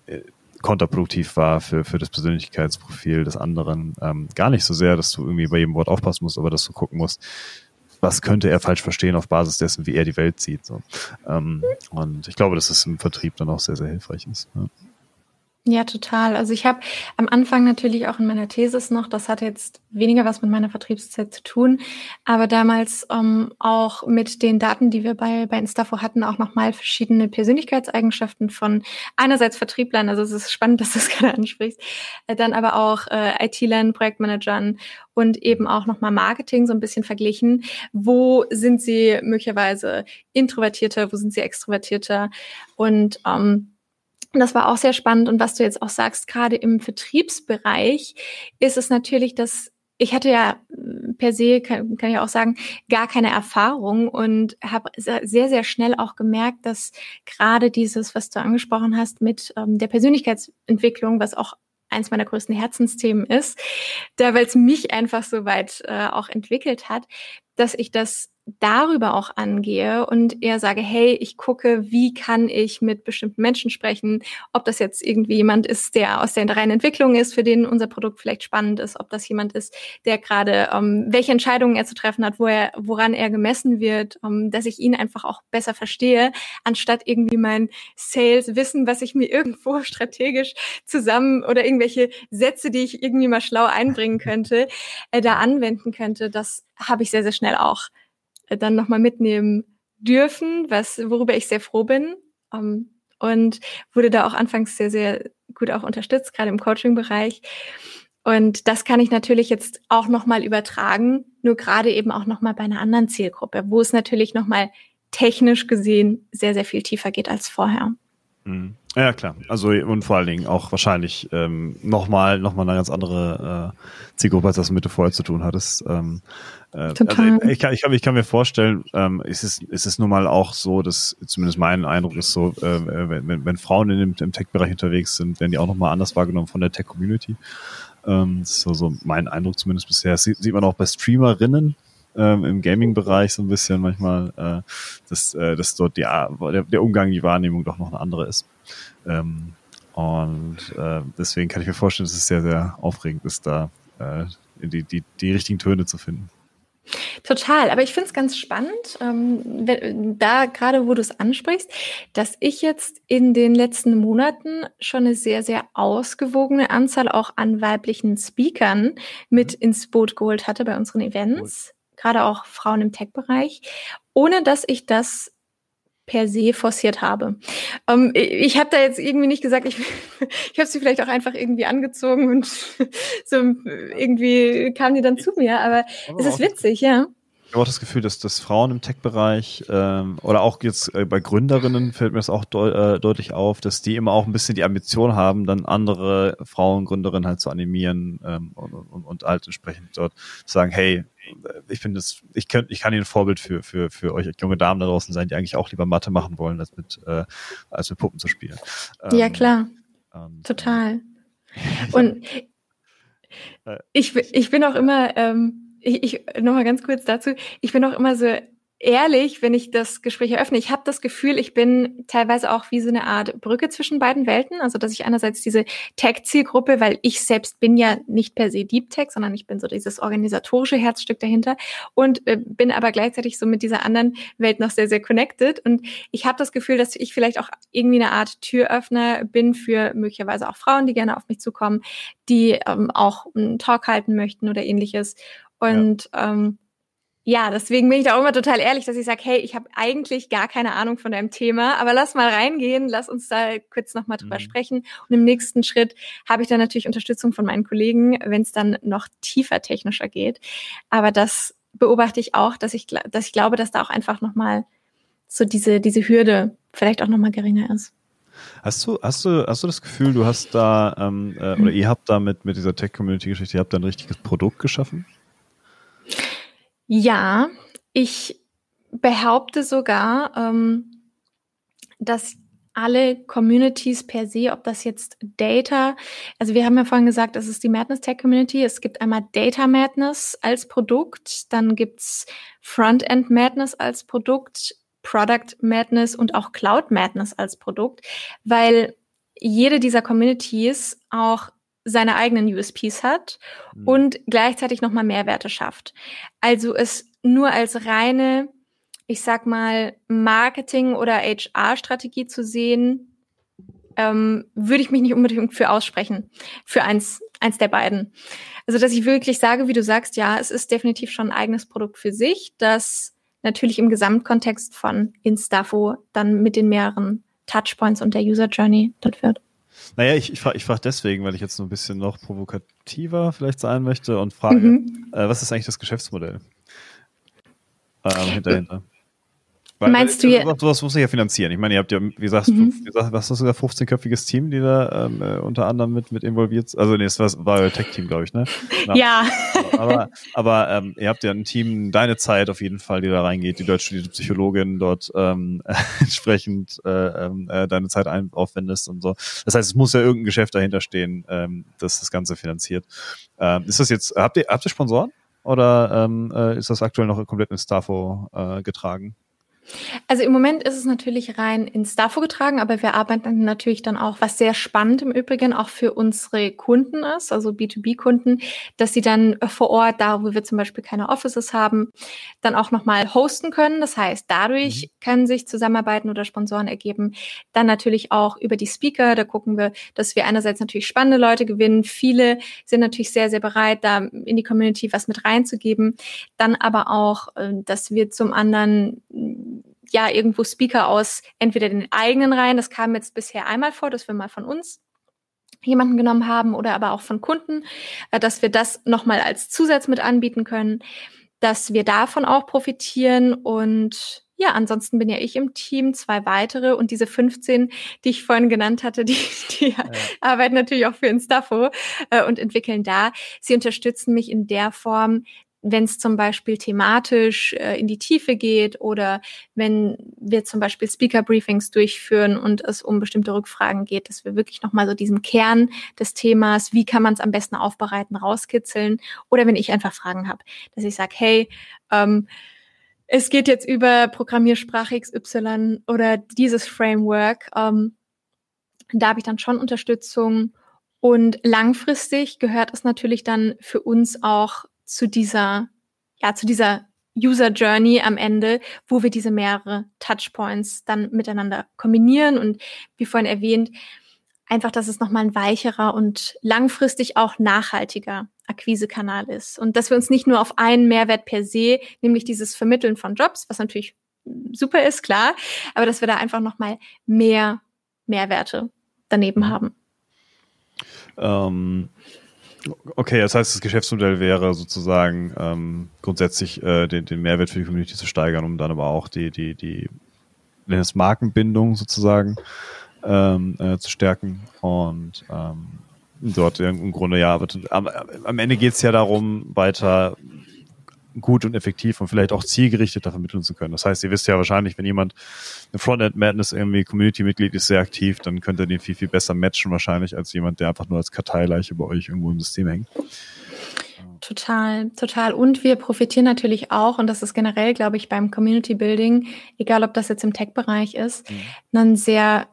Speaker 1: äh, kontraproduktiv war für, für das Persönlichkeitsprofil des anderen. Ähm, gar nicht so sehr, dass du irgendwie bei jedem Wort aufpassen musst, aber dass du gucken musst, was könnte er falsch verstehen auf Basis dessen, wie er die Welt sieht. So. Ähm, und ich glaube, dass es im Vertrieb dann auch sehr, sehr hilfreich ist. Ja.
Speaker 2: Ja, total. Also ich habe am Anfang natürlich auch in meiner Thesis noch, das hat jetzt weniger was mit meiner Vertriebszeit zu tun, aber damals ähm, auch mit den Daten, die wir bei, bei Instafo hatten, auch nochmal verschiedene Persönlichkeitseigenschaften von einerseits Vertrieblern, also es ist spannend, dass du das gerade ansprichst, äh, dann aber auch äh, IT-Lern, Projektmanagern und eben auch nochmal Marketing so ein bisschen verglichen. Wo sind sie möglicherweise introvertierter, wo sind sie extrovertierter und ähm, das war auch sehr spannend. Und was du jetzt auch sagst, gerade im Vertriebsbereich ist es natürlich, dass ich hatte ja äh, per se, kann, kann ich auch sagen, gar keine Erfahrung und habe sehr, sehr schnell auch gemerkt, dass gerade dieses, was du angesprochen hast mit ähm, der Persönlichkeitsentwicklung, was auch eins meiner größten Herzensthemen ist, da weil es mich einfach so weit äh, auch entwickelt hat, dass ich das darüber auch angehe und eher sage, hey, ich gucke, wie kann ich mit bestimmten Menschen sprechen, ob das jetzt irgendwie jemand ist, der aus der reinen Entwicklung ist, für den unser Produkt vielleicht spannend ist, ob das jemand ist, der gerade, ähm, welche Entscheidungen er zu treffen hat, wo er, woran er gemessen wird, ähm, dass ich ihn einfach auch besser verstehe, anstatt irgendwie mein Sales-Wissen, was ich mir irgendwo strategisch zusammen oder irgendwelche Sätze, die ich irgendwie mal schlau einbringen könnte, äh, da anwenden könnte. Das habe ich sehr, sehr schnell auch dann nochmal mitnehmen dürfen, was, worüber ich sehr froh bin. Um, ähm, und wurde da auch anfangs sehr, sehr gut auch unterstützt, gerade im Coaching-Bereich. Und das kann ich natürlich jetzt auch nochmal übertragen, nur gerade eben auch nochmal bei einer anderen Zielgruppe, wo es natürlich nochmal technisch gesehen sehr, sehr viel tiefer geht als vorher.
Speaker 1: Mhm. Ja, klar. Also und vor allen Dingen auch wahrscheinlich ähm, nochmal noch mal eine ganz andere äh, Zielgruppe, als das mit vorher zu tun hattest. Ähm, äh, Total. Also ich, kann, ich, kann, ich kann mir vorstellen, ähm, ist es ist es nun mal auch so, dass zumindest mein Eindruck ist so, äh, wenn, wenn Frauen in dem, im Tech-Bereich unterwegs sind, werden die auch nochmal anders wahrgenommen von der Tech-Community. Ähm, ist so, so mein Eindruck zumindest bisher. Das sieht, sieht man auch bei Streamerinnen, ähm, im Gaming-Bereich so ein bisschen manchmal, äh, dass, äh, dass dort die, der, der Umgang, die Wahrnehmung doch noch eine andere ist. Ähm, und äh, deswegen kann ich mir vorstellen, dass es sehr, sehr aufregend ist, da äh, die, die, die richtigen Töne zu finden.
Speaker 2: Total, aber ich finde es ganz spannend, ähm, da gerade wo du es ansprichst, dass ich jetzt in den letzten Monaten schon eine sehr, sehr ausgewogene Anzahl auch an weiblichen Speakern mit mhm. ins Boot geholt hatte bei unseren Events, gerade auch Frauen im Tech-Bereich, ohne dass ich das per se forciert habe. Ähm, ich habe da jetzt irgendwie nicht gesagt, ich, ich habe sie vielleicht auch einfach irgendwie angezogen und so irgendwie kamen die dann zu mir, aber, aber es ist witzig, ja.
Speaker 1: Ich habe auch das Gefühl, dass, dass Frauen im Tech-Bereich ähm, oder auch jetzt äh, bei Gründerinnen fällt mir das auch deu äh, deutlich auf, dass die immer auch ein bisschen die Ambition haben, dann andere Frauen, Gründerinnen halt zu animieren ähm, und, und, und halt entsprechend dort zu sagen, hey, ich finde das, ich kann, ich kann hier ein Vorbild für, für, für euch junge Damen da draußen sein, die eigentlich auch lieber Mathe machen wollen, als mit, äh, als mit Puppen zu spielen.
Speaker 2: Ja, ähm, klar. Und, Total. Äh, und ich, ich bin auch immer, ähm, ich, ich nochmal ganz kurz dazu, ich bin auch immer so ehrlich, wenn ich das Gespräch eröffne. Ich habe das Gefühl, ich bin teilweise auch wie so eine Art Brücke zwischen beiden Welten. Also dass ich einerseits diese Tech-Zielgruppe, weil ich selbst bin ja nicht per se Deep Tech, sondern ich bin so dieses organisatorische Herzstück dahinter und äh, bin aber gleichzeitig so mit dieser anderen Welt noch sehr, sehr connected. Und ich habe das Gefühl, dass ich vielleicht auch irgendwie eine Art Türöffner bin für möglicherweise auch Frauen, die gerne auf mich zukommen, die ähm, auch einen Talk halten möchten oder ähnliches. Und ja. ähm, ja, deswegen bin ich da auch immer total ehrlich, dass ich sage, hey, ich habe eigentlich gar keine Ahnung von deinem Thema, aber lass mal reingehen, lass uns da kurz nochmal drüber mhm. sprechen. Und im nächsten Schritt habe ich dann natürlich Unterstützung von meinen Kollegen, wenn es dann noch tiefer technischer geht. Aber das beobachte ich auch, dass ich, dass ich glaube, dass da auch einfach nochmal so diese, diese Hürde vielleicht auch nochmal geringer ist.
Speaker 1: Hast du, hast du, hast du das Gefühl, du hast da, ähm, äh, oder ihr habt da mit, mit dieser Tech-Community-Geschichte, ihr habt da ein richtiges Produkt geschaffen?
Speaker 2: Ja, ich behaupte sogar, ähm, dass alle Communities per se, ob das jetzt Data, also wir haben ja vorhin gesagt, das ist die Madness Tech Community. Es gibt einmal Data Madness als Produkt, dann gibt's Frontend Madness als Produkt, Product Madness und auch Cloud Madness als Produkt, weil jede dieser Communities auch seine eigenen USPs hat mhm. und gleichzeitig nochmal Mehrwerte schafft. Also es nur als reine, ich sag mal, Marketing- oder HR-Strategie zu sehen, ähm, würde ich mich nicht unbedingt für aussprechen, für eins, eins der beiden. Also, dass ich wirklich sage, wie du sagst, ja, es ist definitiv schon ein eigenes Produkt für sich, das natürlich im Gesamtkontext von Instafo dann mit den mehreren Touchpoints und der User Journey dort wird.
Speaker 1: Naja, ich, ich frage ich frag deswegen, weil ich jetzt so ein bisschen noch provokativer vielleicht sein möchte und frage, mhm. äh, was ist eigentlich das Geschäftsmodell ähm, hinterhinter? Weil,
Speaker 2: Meinst du
Speaker 1: jetzt? Sowas muss ich ja finanzieren. Ich meine, ihr habt ja, wie sagst mhm. was hast du gesagt, 15-köpfiges Team, die da ähm, äh, unter anderem mit, mit involviert sind. Also nee, es war, euer Tech-Team, glaube ich, ne?
Speaker 2: Na, ja.
Speaker 1: Aber, aber ähm, ihr habt ja ein Team, deine Zeit auf jeden Fall, die da reingeht, die dort studierte Psychologin dort ähm, entsprechend äh, ähm, äh, deine Zeit ein, aufwendest und so. Das heißt, es muss ja irgendein Geschäft dahinter stehen, ähm, das das Ganze finanziert. Ähm, ist das jetzt, habt ihr, habt ihr Sponsoren? Oder ähm, äh, ist das aktuell noch komplett in Stafo äh, getragen?
Speaker 2: Also im Moment ist es natürlich rein in Stafo getragen, aber wir arbeiten natürlich dann auch, was sehr spannend im Übrigen auch für unsere Kunden ist, also B2B-Kunden, dass sie dann vor Ort, da wo wir zum Beispiel keine Offices haben, dann auch nochmal hosten können. Das heißt, dadurch mhm. können sich Zusammenarbeiten oder Sponsoren ergeben. Dann natürlich auch über die Speaker, da gucken wir, dass wir einerseits natürlich spannende Leute gewinnen. Viele sind natürlich sehr, sehr bereit, da in die Community was mit reinzugeben. Dann aber auch, äh, dass wir zum anderen ja irgendwo Speaker aus entweder den eigenen Reihen, das kam jetzt bisher einmal vor, dass wir mal von uns jemanden genommen haben oder aber auch von Kunden, äh, dass wir das nochmal als Zusatz mit anbieten können, dass wir davon auch profitieren und ja, ansonsten bin ja ich im Team, zwei weitere und diese 15, die ich vorhin genannt hatte, die, die ja. arbeiten natürlich auch für Instafo äh, und entwickeln da. Sie unterstützen mich in der Form, wenn es zum Beispiel thematisch äh, in die Tiefe geht oder wenn wir zum Beispiel Speaker-Briefings durchführen und es um bestimmte Rückfragen geht, dass wir wirklich nochmal so diesen Kern des Themas, wie kann man es am besten aufbereiten, rauskitzeln oder wenn ich einfach Fragen habe, dass ich sage, hey, ähm, es geht jetzt über Programmiersprache XY oder dieses Framework, ähm, da habe ich dann schon Unterstützung. Und langfristig gehört es natürlich dann für uns auch zu dieser, ja, zu dieser User Journey am Ende, wo wir diese mehrere Touchpoints dann miteinander kombinieren und wie vorhin erwähnt, einfach, dass es nochmal ein weicherer und langfristig auch nachhaltiger Akquisekanal ist und dass wir uns nicht nur auf einen Mehrwert per se, nämlich dieses Vermitteln von Jobs, was natürlich super ist, klar, aber dass wir da einfach nochmal mehr Mehrwerte daneben mhm. haben.
Speaker 1: Ähm, Okay, das heißt, das Geschäftsmodell wäre sozusagen ähm, grundsätzlich äh, den, den Mehrwert für die Community zu steigern, um dann aber auch die, die, die das Markenbindung sozusagen ähm, äh, zu stärken. Und ähm, dort im Grunde ja, aber am, am Ende geht es ja darum, weiter gut und effektiv und vielleicht auch zielgerichteter vermitteln zu können. Das heißt, ihr wisst ja wahrscheinlich, wenn jemand eine Frontend Madness irgendwie Community-Mitglied ist, sehr aktiv, dann könnt ihr den viel, viel besser matchen wahrscheinlich als jemand, der einfach nur als Karteileiche bei euch irgendwo im System hängt.
Speaker 2: Total, total. Und wir profitieren natürlich auch, und das ist generell, glaube ich, beim Community Building, egal ob das jetzt im Tech-Bereich ist, mhm. ein sehr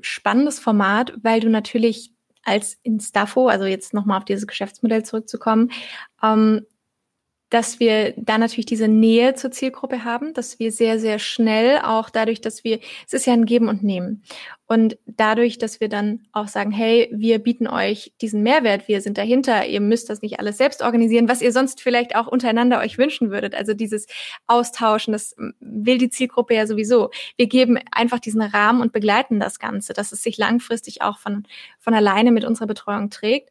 Speaker 2: spannendes Format, weil du natürlich als Instafo, also jetzt nochmal auf dieses Geschäftsmodell zurückzukommen, ähm, dass wir da natürlich diese Nähe zur Zielgruppe haben, dass wir sehr, sehr schnell auch dadurch, dass wir, es ist ja ein Geben und Nehmen. Und dadurch, dass wir dann auch sagen, hey, wir bieten euch diesen Mehrwert, wir sind dahinter, ihr müsst das nicht alles selbst organisieren, was ihr sonst vielleicht auch untereinander euch wünschen würdet. Also dieses Austauschen, das will die Zielgruppe ja sowieso. Wir geben einfach diesen Rahmen und begleiten das Ganze, dass es sich langfristig auch von, von alleine mit unserer Betreuung trägt.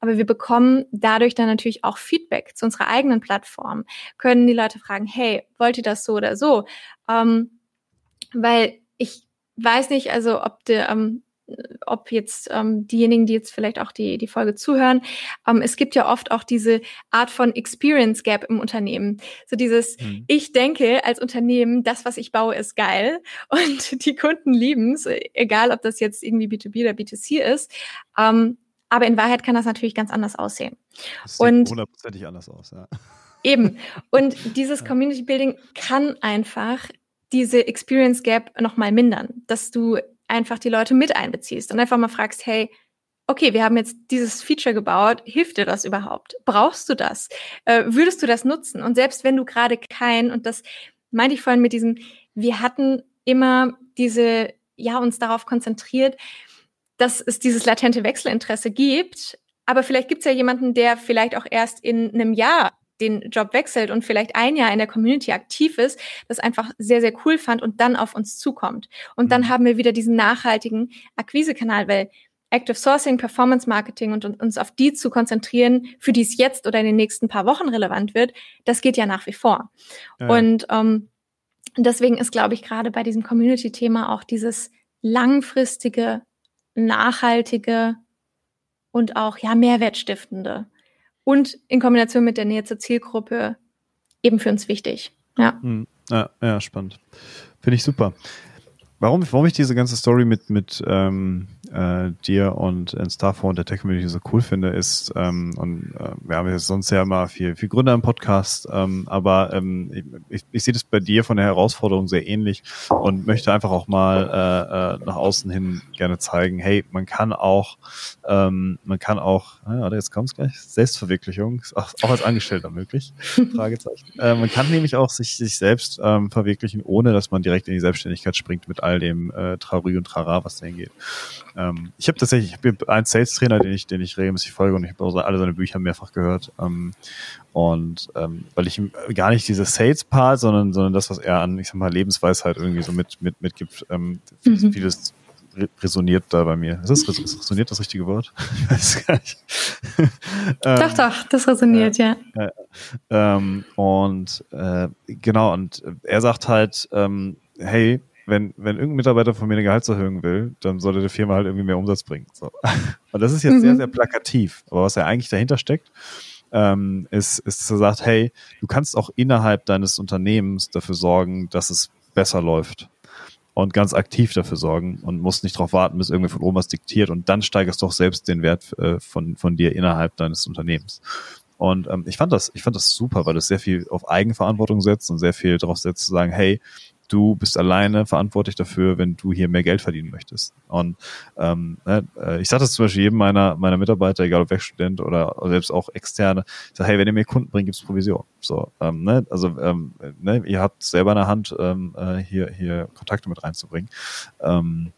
Speaker 2: Aber wir bekommen dadurch dann natürlich auch Feedback zu unserer eigenen Plattform. Können die Leute fragen, hey, wollt ihr das so oder so? Ähm, weil ich weiß nicht, also ob der, ähm, ob jetzt ähm, diejenigen, die jetzt vielleicht auch die, die Folge zuhören, ähm, es gibt ja oft auch diese Art von Experience Gap im Unternehmen. So dieses, mhm. ich denke als Unternehmen, das, was ich baue, ist geil und die Kunden lieben es, egal ob das jetzt irgendwie B2B oder B2C ist. Ähm, aber in Wahrheit kann das natürlich ganz anders aussehen.
Speaker 1: Das sieht und hundertprozentig anders aus, ja.
Speaker 2: Eben. Und dieses Community Building kann einfach diese Experience Gap nochmal mindern, dass du einfach die Leute mit einbeziehst und einfach mal fragst, hey, okay, wir haben jetzt dieses Feature gebaut, hilft dir das überhaupt? Brauchst du das? Äh, würdest du das nutzen? Und selbst wenn du gerade kein, und das meinte ich vorhin mit diesem, wir hatten immer diese, ja, uns darauf konzentriert, dass es dieses latente Wechselinteresse gibt. Aber vielleicht gibt es ja jemanden, der vielleicht auch erst in einem Jahr den Job wechselt und vielleicht ein Jahr in der Community aktiv ist, das einfach sehr, sehr cool fand und dann auf uns zukommt. Und dann mhm. haben wir wieder diesen nachhaltigen Akquisekanal, weil Active Sourcing, Performance Marketing und, uns auf die zu konzentrieren, für die es jetzt oder in den nächsten paar Wochen relevant wird, das geht ja nach wie vor. Ja. Und ähm, deswegen ist, glaube ich, gerade bei diesem Community-Thema auch dieses langfristige nachhaltige und auch ja mehrwertstiftende und in Kombination mit der Nähe zur Zielgruppe eben für uns wichtig. Ja,
Speaker 1: hm. ja, ja spannend. Finde ich super. Warum, warum ich diese ganze Story mit, mit ähm, äh, dir und in Starfall und der Tech Community so cool finde, ist, ähm, und äh, wir haben jetzt sonst ja immer viel, viel Gründer im Podcast, ähm, aber ähm, ich, ich sehe das bei dir von der Herausforderung sehr ähnlich und möchte einfach auch mal äh, äh, nach außen hin gerne zeigen, hey, man kann auch, ähm, man kann auch, ja, jetzt kommt es gleich, Selbstverwirklichung, auch, auch als Angestellter möglich, Fragezeichen. äh, man kann nämlich auch sich, sich selbst ähm, verwirklichen, ohne dass man direkt in die Selbstständigkeit springt mit all dem äh, Trari und Trara, was dahin geht. Ähm, ich habe tatsächlich, ich habe einen Sales-Trainer, den ich, den ich regelmäßig folge und ich habe alle seine Bücher mehrfach gehört. Ähm, und ähm, weil ich ihm gar nicht diese Sales-Part, sondern, sondern das, was er an, ich sag mal, Lebensweisheit irgendwie so mit, mit, mitgibt, ähm, mhm. vieles resoniert da bei mir. Ist das resoniert das richtige Wort? Ich weiß gar nicht.
Speaker 2: ähm, doch, doch, das resoniert, äh, ja.
Speaker 1: Äh, ähm, und äh, genau, und er sagt halt, ähm, hey, wenn, wenn irgendein Mitarbeiter von mir eine Gehaltserhöhung will, dann sollte der Firma halt irgendwie mehr Umsatz bringen. So. Und das ist jetzt mhm. sehr, sehr plakativ. Aber was ja eigentlich dahinter steckt, ähm, ist, ist, dass er sagt, hey, du kannst auch innerhalb deines Unternehmens dafür sorgen, dass es besser läuft und ganz aktiv dafür sorgen und musst nicht darauf warten, bis irgendwie von oben was diktiert und dann steigerst du auch selbst den Wert äh, von, von dir innerhalb deines Unternehmens. Und ähm, ich fand das, ich fand das super, weil das sehr viel auf Eigenverantwortung setzt und sehr viel darauf setzt zu sagen, hey, du bist alleine verantwortlich dafür, wenn du hier mehr Geld verdienen möchtest. Und ähm, ne, äh, ich sage das zum Beispiel jedem meiner, meiner Mitarbeiter, egal ob Werkstudent oder selbst auch externe, ich sage, hey, wenn ihr mir Kunden bringt, gibt's Provision. So, ähm, ne, also ähm, ne, ihr habt selber in der Hand, ähm, äh, hier, hier Kontakte mit reinzubringen. Ähm,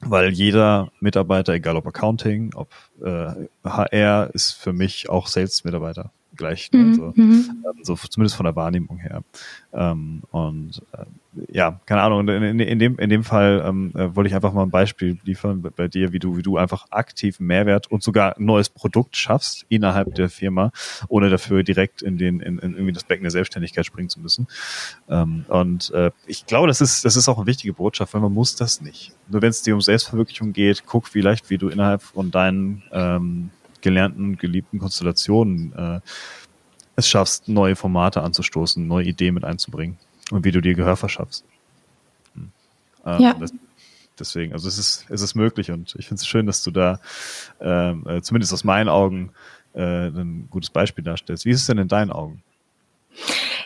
Speaker 1: weil jeder Mitarbeiter, egal ob Accounting, ob äh, HR, ist für mich auch Sales-Mitarbeiter gleich. Ne? Mhm. So, mhm. ähm, so zumindest von der Wahrnehmung her. Ähm, und äh, ja, keine Ahnung, in, in, in, dem, in dem Fall ähm, äh, wollte ich einfach mal ein Beispiel liefern bei, bei dir, wie du, wie du einfach aktiv Mehrwert und sogar ein neues Produkt schaffst innerhalb der Firma, ohne dafür direkt in den, in, in irgendwie das Becken der Selbstständigkeit springen zu müssen. Ähm, und äh, ich glaube, das ist, das ist auch eine wichtige Botschaft, weil man muss das nicht. Nur wenn es dir um Selbstverwirklichung geht, guck vielleicht, wie du innerhalb von deinen ähm, gelernten, geliebten Konstellationen äh, es schaffst, neue Formate anzustoßen, neue Ideen mit einzubringen und wie du dir Gehör verschaffst. Hm. Äh, ja. Das, deswegen, also es ist, es ist möglich und ich finde es schön, dass du da ähm, äh, zumindest aus meinen Augen äh, ein gutes Beispiel darstellst. Wie ist es denn in deinen Augen?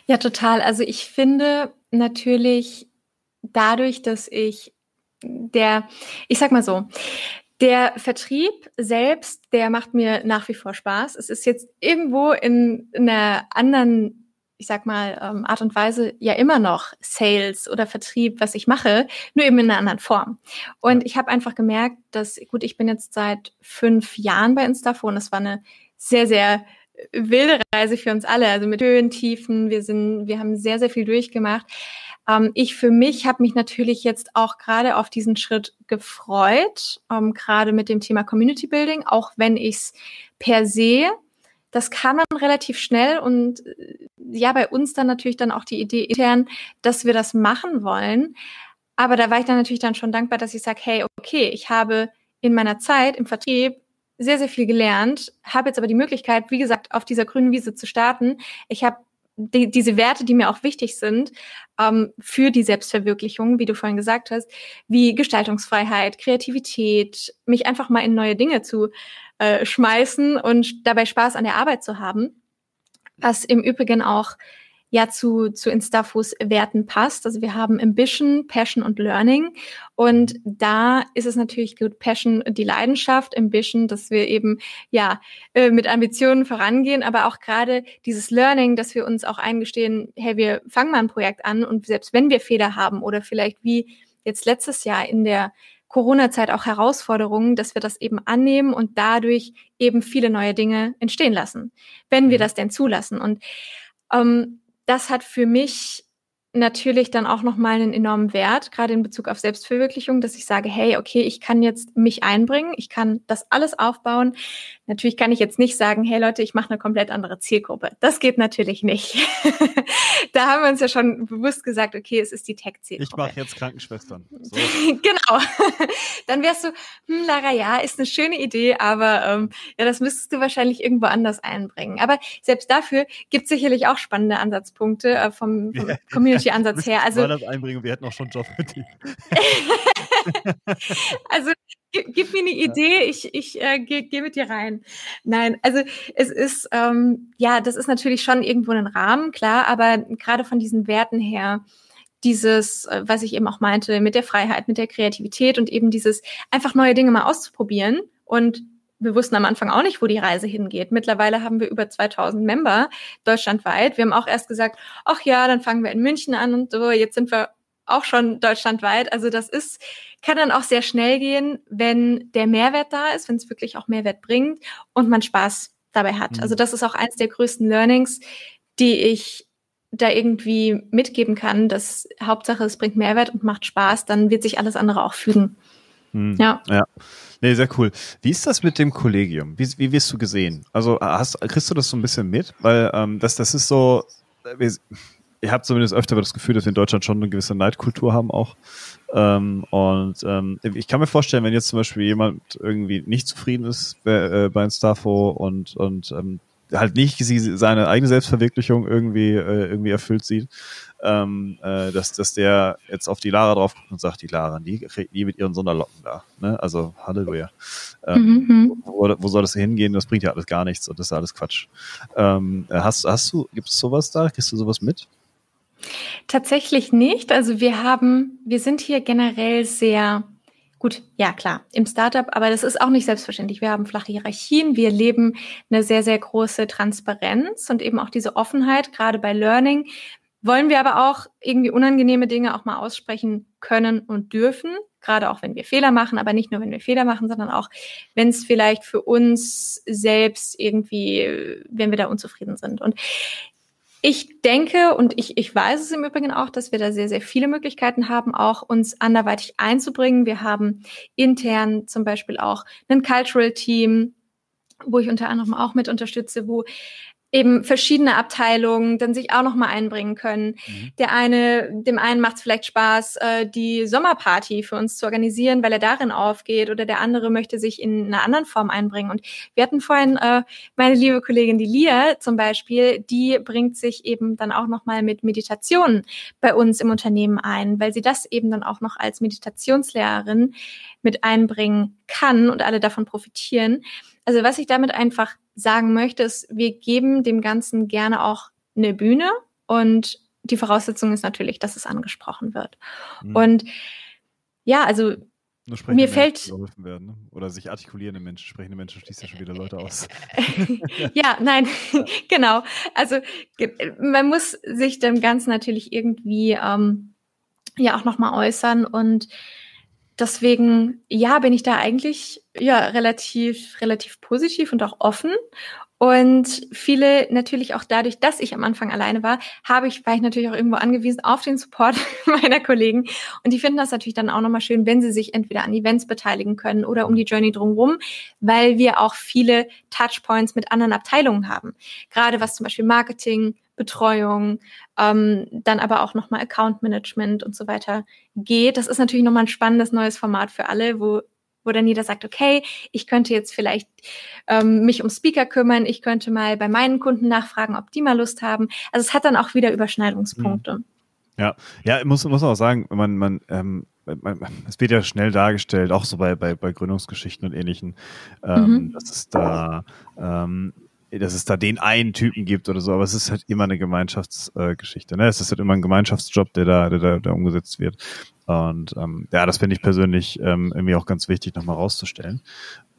Speaker 2: Ja, total. Also ich finde natürlich dadurch, dass ich der, ich sag mal so, der Vertrieb selbst, der macht mir nach wie vor Spaß. Es ist jetzt irgendwo in, einer anderen, ich sag mal, ähm, Art und Weise ja immer noch Sales oder Vertrieb, was ich mache, nur eben in einer anderen Form. Und ich habe einfach gemerkt, dass, gut, ich bin jetzt seit fünf Jahren bei Instafo und es war eine sehr, sehr wilde Reise für uns alle, also mit Höhen, Tiefen. Wir sind, wir haben sehr, sehr viel durchgemacht. Ähm, ich für mich habe mich natürlich jetzt auch gerade auf diesen Schritt gefreut, ähm, gerade mit dem Thema Community Building, auch wenn ich es per se, das kam dann relativ schnell und äh, ja, bei uns dann natürlich dann auch die Idee intern, dass wir das machen wollen. Aber da war ich dann natürlich dann schon dankbar, dass ich sage, hey, okay, ich habe in meiner Zeit im Vertrieb sehr, sehr viel gelernt, habe jetzt aber die Möglichkeit, wie gesagt, auf dieser grünen Wiese zu starten. Ich habe die, diese Werte, die mir auch wichtig sind ähm, für die Selbstverwirklichung, wie du vorhin gesagt hast, wie Gestaltungsfreiheit, Kreativität, mich einfach mal in neue Dinge zu äh, schmeißen und dabei Spaß an der Arbeit zu haben. Was im Übrigen auch ja zu, zu Instafos Werten passt. Also wir haben Ambition, Passion und Learning. Und da ist es natürlich gut, Passion die Leidenschaft, Ambition, dass wir eben ja äh, mit Ambitionen vorangehen, aber auch gerade dieses Learning, dass wir uns auch eingestehen, hey, wir fangen mal ein Projekt an und selbst wenn wir Fehler haben oder vielleicht wie jetzt letztes Jahr in der Corona-Zeit auch Herausforderungen, dass wir das eben annehmen und dadurch eben viele neue Dinge entstehen lassen, wenn wir mhm. das denn zulassen. Und ähm, das hat für mich natürlich dann auch nochmal einen enormen Wert, gerade in Bezug auf Selbstverwirklichung, dass ich sage, hey, okay, ich kann jetzt mich einbringen, ich kann das alles aufbauen. Natürlich kann ich jetzt nicht sagen, hey Leute, ich mache eine komplett andere Zielgruppe. Das geht natürlich nicht. da haben wir uns ja schon bewusst gesagt, okay, es ist die Tech-Zielgruppe.
Speaker 1: Ich mache jetzt Krankenschwestern. So.
Speaker 2: genau. Dann wärst du, hm, Lara, ja, ist eine schöne Idee, aber ähm, ja, das müsstest du wahrscheinlich irgendwo anders einbringen. Aber selbst dafür gibt es sicherlich auch spannende Ansatzpunkte äh, vom, vom Community-Ansatz her. Also
Speaker 1: das einbringen, wir hätten auch schon Job für die.
Speaker 2: also gib, mir eine Idee, ich, ich äh, gehe geh mit dir rein. Nein, also es ist, ähm, ja, das ist natürlich schon irgendwo ein Rahmen, klar, aber gerade von diesen Werten her, dieses, äh, was ich eben auch meinte, mit der Freiheit, mit der Kreativität und eben dieses einfach neue Dinge mal auszuprobieren und wir wussten am Anfang auch nicht, wo die Reise hingeht. Mittlerweile haben wir über 2000 Member deutschlandweit. Wir haben auch erst gesagt, ach ja, dann fangen wir in München an und so. Jetzt sind wir auch schon deutschlandweit. Also das ist, kann dann auch sehr schnell gehen, wenn der Mehrwert da ist, wenn es wirklich auch Mehrwert bringt und man Spaß dabei hat. Mhm. Also das ist auch eins der größten Learnings, die ich da irgendwie mitgeben kann, dass Hauptsache es bringt Mehrwert und macht Spaß, dann wird sich alles andere auch fügen.
Speaker 1: Hm. Ja. ja. Nee, sehr cool. Wie ist das mit dem Kollegium? Wie, wie wirst du gesehen? Also hast, kriegst du das so ein bisschen mit? Weil ähm, das, das ist so, wir, ich habe zumindest öfter das Gefühl, dass wir in Deutschland schon eine gewisse Neidkultur haben auch. Ähm, und ähm, ich kann mir vorstellen, wenn jetzt zum Beispiel jemand irgendwie nicht zufrieden ist bei, äh, bei Instafo und, und ähm, halt nicht seine eigene Selbstverwirklichung irgendwie, äh, irgendwie erfüllt sieht, ähm, äh, dass, dass der jetzt auf die Lara drauf guckt und sagt, die Lara, die, die mit ihren Sonderlocken da. Ne? Also Halleluja. Ähm, mhm. mhm. wo, wo soll das hingehen? Das bringt ja alles gar nichts und das ist alles Quatsch. Ähm, hast, hast du, gibt es sowas da? Kriegst du sowas mit?
Speaker 2: Tatsächlich nicht. Also wir haben, wir sind hier generell sehr Gut, ja klar, im Startup, aber das ist auch nicht selbstverständlich. Wir haben flache Hierarchien, wir leben eine sehr, sehr große Transparenz und eben auch diese Offenheit, gerade bei Learning. Wollen wir aber auch irgendwie unangenehme Dinge auch mal aussprechen können und dürfen, gerade auch wenn wir Fehler machen, aber nicht nur wenn wir Fehler machen, sondern auch wenn es vielleicht für uns selbst irgendwie, wenn wir da unzufrieden sind. Und ich denke und ich, ich weiß es im Übrigen auch, dass wir da sehr, sehr viele Möglichkeiten haben, auch uns anderweitig einzubringen. Wir haben intern zum Beispiel auch ein Cultural Team, wo ich unter anderem auch mit unterstütze, wo eben verschiedene Abteilungen dann sich auch noch mal einbringen können. Mhm. Der eine, dem einen macht es vielleicht Spaß, äh, die Sommerparty für uns zu organisieren, weil er darin aufgeht, oder der andere möchte sich in einer anderen Form einbringen. Und wir hatten vorhin äh, meine liebe Kollegin die Lia zum Beispiel, die bringt sich eben dann auch noch mal mit Meditation bei uns im Unternehmen ein, weil sie das eben dann auch noch als Meditationslehrerin mit einbringen kann und alle davon profitieren. Also was ich damit einfach sagen möchte, ist, wir geben dem Ganzen gerne auch eine Bühne und die Voraussetzung ist natürlich, dass es angesprochen wird. Mhm. Und ja, also mir fällt
Speaker 1: werden, ne? oder sich artikulierende Menschen, sprechende Menschen schließt ja schon wieder Leute aus.
Speaker 2: ja, nein, genau. Also man muss sich dem Ganzen natürlich irgendwie ähm, ja auch nochmal äußern und deswegen, ja, bin ich da eigentlich ja relativ, relativ positiv und auch offen. Und viele natürlich auch dadurch, dass ich am Anfang alleine war, habe ich, war ich natürlich auch irgendwo angewiesen auf den Support meiner Kollegen. Und die finden das natürlich dann auch nochmal schön, wenn sie sich entweder an Events beteiligen können oder um die Journey drumherum, weil wir auch viele Touchpoints mit anderen Abteilungen haben. Gerade was zum Beispiel Marketing, Betreuung, ähm, dann aber auch nochmal Account Management und so weiter geht. Das ist natürlich nochmal ein spannendes neues Format für alle, wo wo dann jeder sagt, okay, ich könnte jetzt vielleicht ähm, mich um Speaker kümmern, ich könnte mal bei meinen Kunden nachfragen, ob die mal Lust haben. Also es hat dann auch wieder Überschneidungspunkte. Mhm.
Speaker 1: Ja, ja, muss muss auch sagen, man man ähm, es wird ja schnell dargestellt, auch so bei, bei, bei Gründungsgeschichten und ähnlichen, ähm, mhm. dass es da ähm, dass es da den einen Typen gibt oder so, aber es ist halt immer eine Gemeinschaftsgeschichte. Äh, ne? Es ist halt immer ein Gemeinschaftsjob, der da, der da, der umgesetzt wird. Und ähm, ja, das finde ich persönlich ähm, irgendwie auch ganz wichtig, nochmal rauszustellen.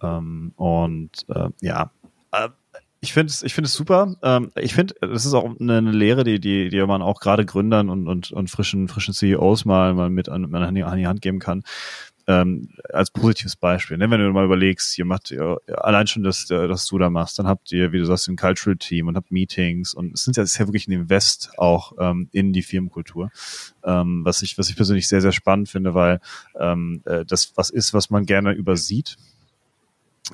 Speaker 1: Ähm, und äh, ja, äh, ich finde es, ich finde es super. Ähm, ich finde, das ist auch eine, eine Lehre, die, die, die man auch gerade Gründern und, und, und frischen, frischen CEOs mal, mal mit an, an die Hand geben kann ähm, als positives Beispiel. Ne? Wenn du mal überlegst, ihr macht ihr, allein schon das, was du da machst, dann habt ihr, wie du sagst, ein Cultural Team und habt Meetings und es sind ja, ist ja wirklich ein Invest auch ähm, in die Firmenkultur, ähm, was ich, was ich persönlich sehr, sehr spannend finde, weil ähm, äh, das was ist, was man gerne übersieht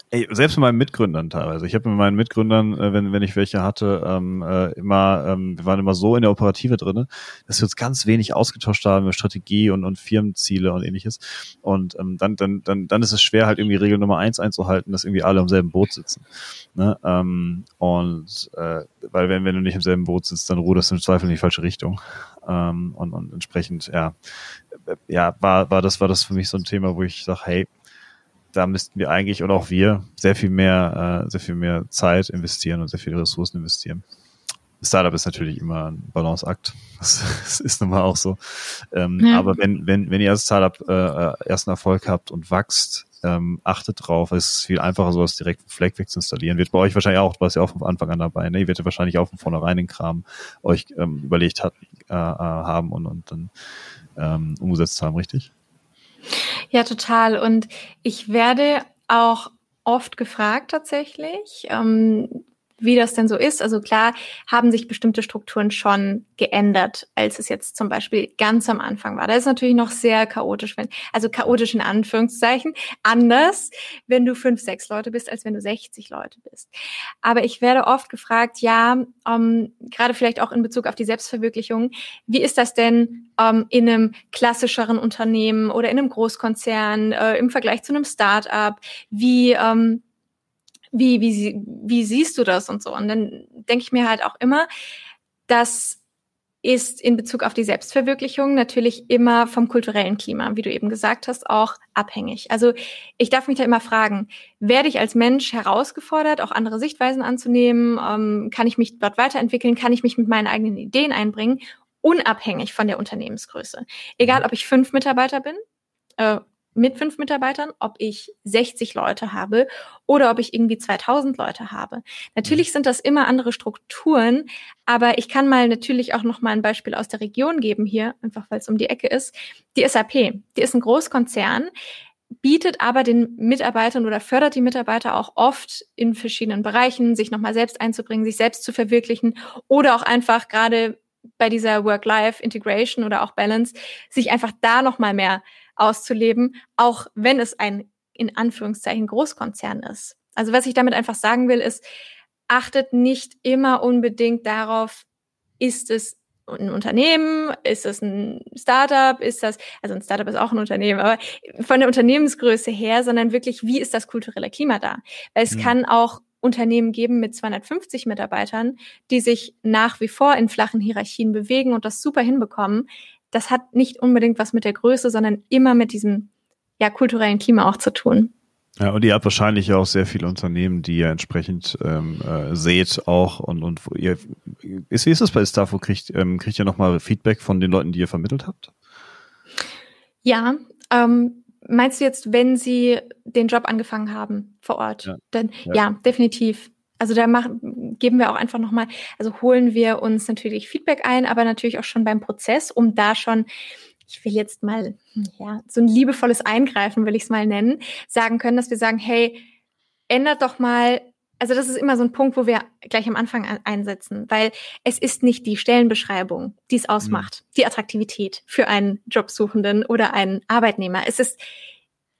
Speaker 1: Ey, selbst mit meinen Mitgründern teilweise. Ich habe mit meinen Mitgründern, äh, wenn, wenn ich welche hatte, ähm, äh, immer, ähm, wir waren immer so in der Operative drinne, dass wir uns ganz wenig ausgetauscht haben über Strategie und, und Firmenziele und ähnliches. Und ähm, dann, dann, dann, dann ist es schwer, halt irgendwie Regel Nummer eins einzuhalten, dass irgendwie alle im selben Boot sitzen. Ne? Ähm, und äh, weil wenn, wenn du nicht im selben Boot sitzt, dann ruderst du im Zweifel in die falsche Richtung. Ähm, und, und entsprechend, ja, äh, ja, war, war das, war das für mich so ein Thema, wo ich sage, hey, da müssten wir eigentlich und auch wir sehr viel mehr, äh, sehr viel mehr Zeit investieren und sehr viele Ressourcen investieren. Startup ist natürlich immer ein Balanceakt. Das, das ist nun mal auch so. Ähm, ja. Aber wenn, wenn, wenn ihr als Startup äh, äh, ersten Erfolg habt und wächst, ähm, achtet drauf. Es ist viel einfacher, sowas direkt Flag zu installieren. Wird bei euch wahrscheinlich auch, du warst ja auch von Anfang an dabei, ne? Ihr werdet wahrscheinlich auch von vornherein den Kram euch ähm, überlegt hat, äh, äh, haben und, und dann ähm, umgesetzt haben, richtig?
Speaker 2: Ja, total. Und ich werde auch oft gefragt tatsächlich, ähm, wie das denn so ist. Also klar haben sich bestimmte Strukturen schon geändert, als es jetzt zum Beispiel ganz am Anfang war. Da ist natürlich noch sehr chaotisch, wenn, also chaotisch in Anführungszeichen, anders, wenn du fünf, sechs Leute bist, als wenn du 60 Leute bist. Aber ich werde oft gefragt, ja, ähm, gerade vielleicht auch in Bezug auf die Selbstverwirklichung, wie ist das denn ähm, in einem klassischeren Unternehmen oder in einem Großkonzern äh, im Vergleich zu einem Start-up? Wie, ähm, wie, wie, wie siehst du das und so? Und dann denke ich mir halt auch immer, das ist in Bezug auf die Selbstverwirklichung natürlich immer vom kulturellen Klima, wie du eben gesagt hast, auch abhängig. Also ich darf mich da immer fragen, werde ich als Mensch herausgefordert, auch andere Sichtweisen anzunehmen? Ähm, kann ich mich dort weiterentwickeln? Kann ich mich mit meinen eigenen Ideen einbringen? Unabhängig von der Unternehmensgröße. Egal, ob ich fünf Mitarbeiter bin äh, mit fünf Mitarbeitern, ob ich 60 Leute habe oder ob ich irgendwie 2000 Leute habe. Natürlich sind das immer andere Strukturen, aber ich kann mal natürlich auch noch mal ein Beispiel aus der Region geben hier, einfach weil es um die Ecke ist. Die SAP, die ist ein Großkonzern, bietet aber den Mitarbeitern oder fördert die Mitarbeiter auch oft in verschiedenen Bereichen, sich nochmal selbst einzubringen, sich selbst zu verwirklichen oder auch einfach gerade bei dieser Work-Life-Integration oder auch Balance, sich einfach da nochmal mehr auszuleben, auch wenn es ein in Anführungszeichen Großkonzern ist. Also was ich damit einfach sagen will, ist, achtet nicht immer unbedingt darauf, ist es ein Unternehmen, ist es ein Startup, ist das, also ein Startup ist auch ein Unternehmen, aber von der Unternehmensgröße her, sondern wirklich, wie ist das kulturelle Klima da? Weil es mhm. kann auch Unternehmen geben mit 250 Mitarbeitern, die sich nach wie vor in flachen Hierarchien bewegen und das super hinbekommen das hat nicht unbedingt was mit der Größe, sondern immer mit diesem ja, kulturellen Klima auch zu tun.
Speaker 1: Ja, und ihr habt wahrscheinlich auch sehr viele Unternehmen, die ihr entsprechend ähm, äh, seht auch und, und ihr ist, wie ist es bei Stafo? Kriegt, ähm, kriegt ihr nochmal Feedback von den Leuten, die ihr vermittelt habt?
Speaker 2: Ja, ähm, meinst du jetzt, wenn sie den Job angefangen haben vor Ort? Ja, Dann, ja. ja definitiv. Also da machen, geben wir auch einfach nochmal, also holen wir uns natürlich Feedback ein, aber natürlich auch schon beim Prozess, um da schon, ich will jetzt mal, ja, so ein liebevolles Eingreifen, will ich es mal nennen, sagen können, dass wir sagen, hey, ändert doch mal also das ist immer so ein Punkt, wo wir gleich am Anfang einsetzen, weil es ist nicht die Stellenbeschreibung, die es ausmacht, mhm. die Attraktivität für einen Jobsuchenden oder einen Arbeitnehmer. Es ist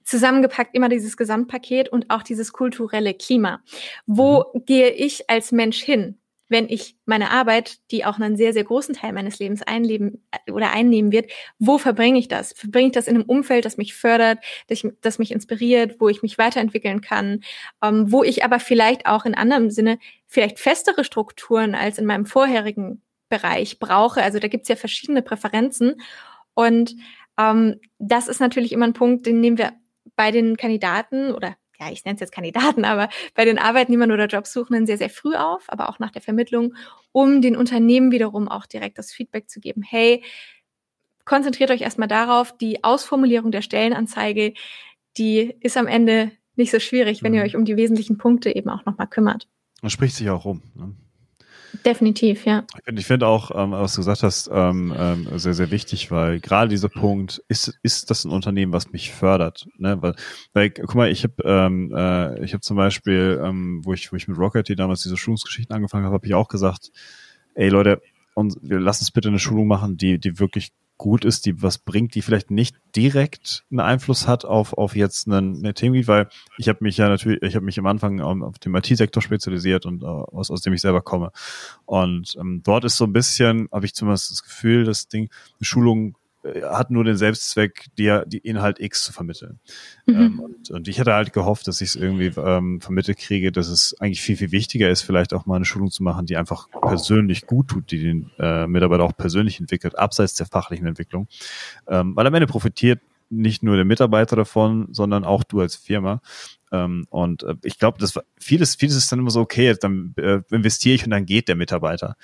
Speaker 2: zusammengepackt immer dieses Gesamtpaket und auch dieses kulturelle Klima. Wo mhm. gehe ich als Mensch hin, wenn ich meine Arbeit, die auch einen sehr, sehr großen Teil meines Lebens einleben äh, oder einnehmen wird, wo verbringe ich das? Verbringe ich das in einem Umfeld, das mich fördert, das, das mich inspiriert, wo ich mich weiterentwickeln kann, ähm, wo ich aber vielleicht auch in anderem Sinne vielleicht festere Strukturen als in meinem vorherigen Bereich brauche. Also da gibt's ja verschiedene Präferenzen. Und ähm, das ist natürlich immer ein Punkt, den nehmen wir bei den Kandidaten oder ja, ich nenne es jetzt Kandidaten, aber bei den Arbeitnehmern oder Jobsuchenden sehr, sehr früh auf, aber auch nach der Vermittlung, um den Unternehmen wiederum auch direkt das Feedback zu geben. Hey, konzentriert euch erstmal darauf, die Ausformulierung der Stellenanzeige, die ist am Ende nicht so schwierig, wenn ihr mhm. euch um die wesentlichen Punkte eben auch nochmal kümmert.
Speaker 1: Man spricht sich auch rum. Ne?
Speaker 2: Definitiv, ja.
Speaker 1: Ich finde find auch, ähm, was du gesagt hast, ähm, ähm, sehr, sehr wichtig, weil gerade dieser Punkt, ist, ist das ein Unternehmen, was mich fördert? Ne? Weil, weil guck mal, ich habe ähm, äh, hab zum Beispiel, ähm, wo, ich, wo ich mit Rocket, die damals diese Schulungsgeschichten angefangen habe, habe ich auch gesagt, ey Leute, und lassen uns bitte eine Schulung machen, die, die wirklich gut ist, die was bringt, die vielleicht nicht direkt einen Einfluss hat auf, auf jetzt einen, eine Themen, weil ich habe mich ja natürlich, ich habe mich am Anfang auf dem IT-Sektor spezialisiert und uh, aus, aus dem ich selber komme. Und ähm, dort ist so ein bisschen, habe ich zumindest das Gefühl, das Ding, Schulung äh, hat nur den Selbstzweck, dir die Inhalt X zu vermitteln. Mhm. Ähm, und, und, ich hatte halt gehofft, dass ich es irgendwie ähm, vermittelt kriege, dass es eigentlich viel, viel wichtiger ist, vielleicht auch mal eine Schulung zu machen, die einfach persönlich gut tut, die den äh, Mitarbeiter auch persönlich entwickelt, abseits der fachlichen Entwicklung. Ähm, weil am Ende profitiert nicht nur der Mitarbeiter davon, sondern auch du als Firma. Ähm, und äh, ich glaube, das war, vieles, vieles ist dann immer so, okay, dann äh, investiere ich und dann geht der Mitarbeiter.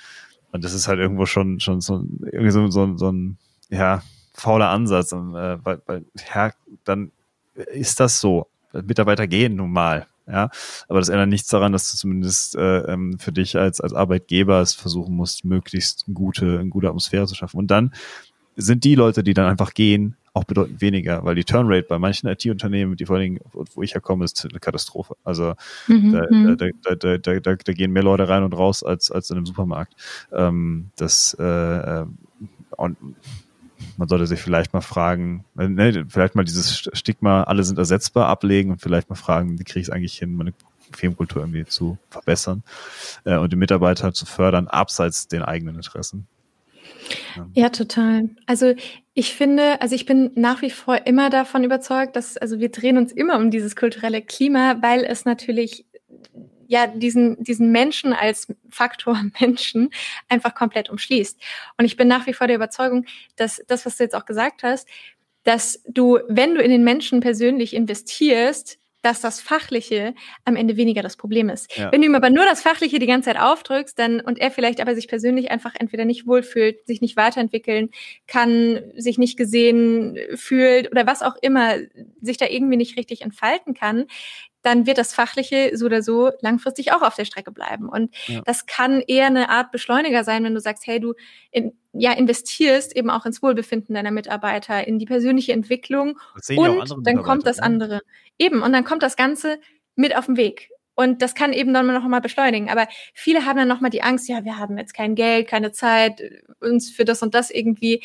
Speaker 1: Und das ist halt irgendwo schon, schon so, irgendwie so, so, so ein ja, fauler Ansatz. Und, äh, weil, weil, ja, dann ist das so. Mitarbeiter gehen nun mal. Ja, aber das ändert nichts daran, dass du zumindest äh, ähm, für dich als, als Arbeitgeber es versuchen musst, möglichst eine gute, eine gute Atmosphäre zu schaffen. Und dann sind die Leute, die dann einfach gehen, auch bedeutend weniger, weil die Turnrate bei manchen IT-Unternehmen, die vor allen Dingen, wo ich herkomme, ist eine Katastrophe. Also mhm. da, mhm. da, da, da, da, da gehen mehr Leute rein und raus als, als in einem Supermarkt. Ähm, das äh, äh und man sollte sich vielleicht mal fragen, äh, ne, vielleicht mal dieses Stigma, alle sind ersetzbar, ablegen und vielleicht mal fragen, wie kriege ich es eigentlich hin, meine Firmenkultur irgendwie zu verbessern äh, und die Mitarbeiter zu fördern, abseits den eigenen Interessen.
Speaker 2: Ja. ja, total. Also ich finde, also ich bin nach wie vor immer davon überzeugt, dass, also wir drehen uns immer um dieses kulturelle Klima, weil es natürlich ja diesen, diesen Menschen als Faktor Menschen einfach komplett umschließt. Und ich bin nach wie vor der Überzeugung, dass das, was du jetzt auch gesagt hast, dass du, wenn du in den Menschen persönlich investierst, dass das Fachliche am Ende weniger das Problem ist. Ja. Wenn du ihm aber nur das Fachliche die ganze Zeit aufdrückst, dann und er vielleicht aber sich persönlich einfach entweder nicht wohlfühlt, sich nicht weiterentwickeln kann, sich nicht gesehen fühlt oder was auch immer, sich da irgendwie nicht richtig entfalten kann, dann wird das Fachliche so oder so langfristig auch auf der Strecke bleiben. Und ja. das kann eher eine Art Beschleuniger sein, wenn du sagst, hey, du in, ja, investierst eben auch ins Wohlbefinden deiner Mitarbeiter, in die persönliche Entwicklung und dann kommt das ne? andere. Eben, und dann kommt das Ganze mit auf den Weg. Und das kann eben dann noch mal beschleunigen. Aber viele haben dann noch mal die Angst, ja, wir haben jetzt kein Geld, keine Zeit, uns für das und das irgendwie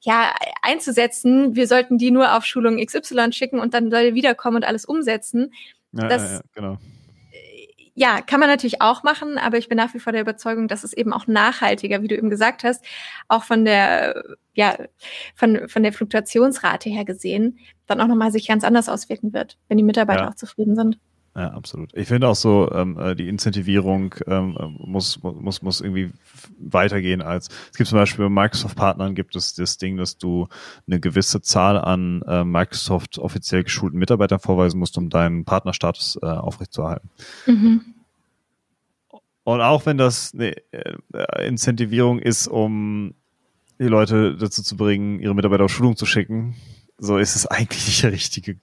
Speaker 2: ja einzusetzen. Wir sollten die nur auf Schulung XY schicken und dann soll wiederkommen und alles umsetzen. Ja, das, ja, genau. Äh, ja, kann man natürlich auch machen, aber ich bin nach wie vor der Überzeugung, dass es eben auch nachhaltiger, wie du eben gesagt hast, auch von der, ja, von, von der Fluktuationsrate her gesehen, dann auch nochmal sich ganz anders auswirken wird, wenn die Mitarbeiter ja. auch zufrieden sind.
Speaker 1: Ja, absolut. Ich finde auch so, ähm, äh, die Incentivierung ähm, muss, muss, muss irgendwie weitergehen als, es gibt zum Beispiel bei Microsoft-Partnern gibt es das Ding, dass du eine gewisse Zahl an äh, Microsoft offiziell geschulten Mitarbeitern vorweisen musst, um deinen Partnerstatus äh, aufrechtzuerhalten. Mhm. Und auch wenn das eine äh, Incentivierung ist, um die Leute dazu zu bringen, ihre Mitarbeiter auf Schulung zu schicken, so ist es eigentlich nicht der richtige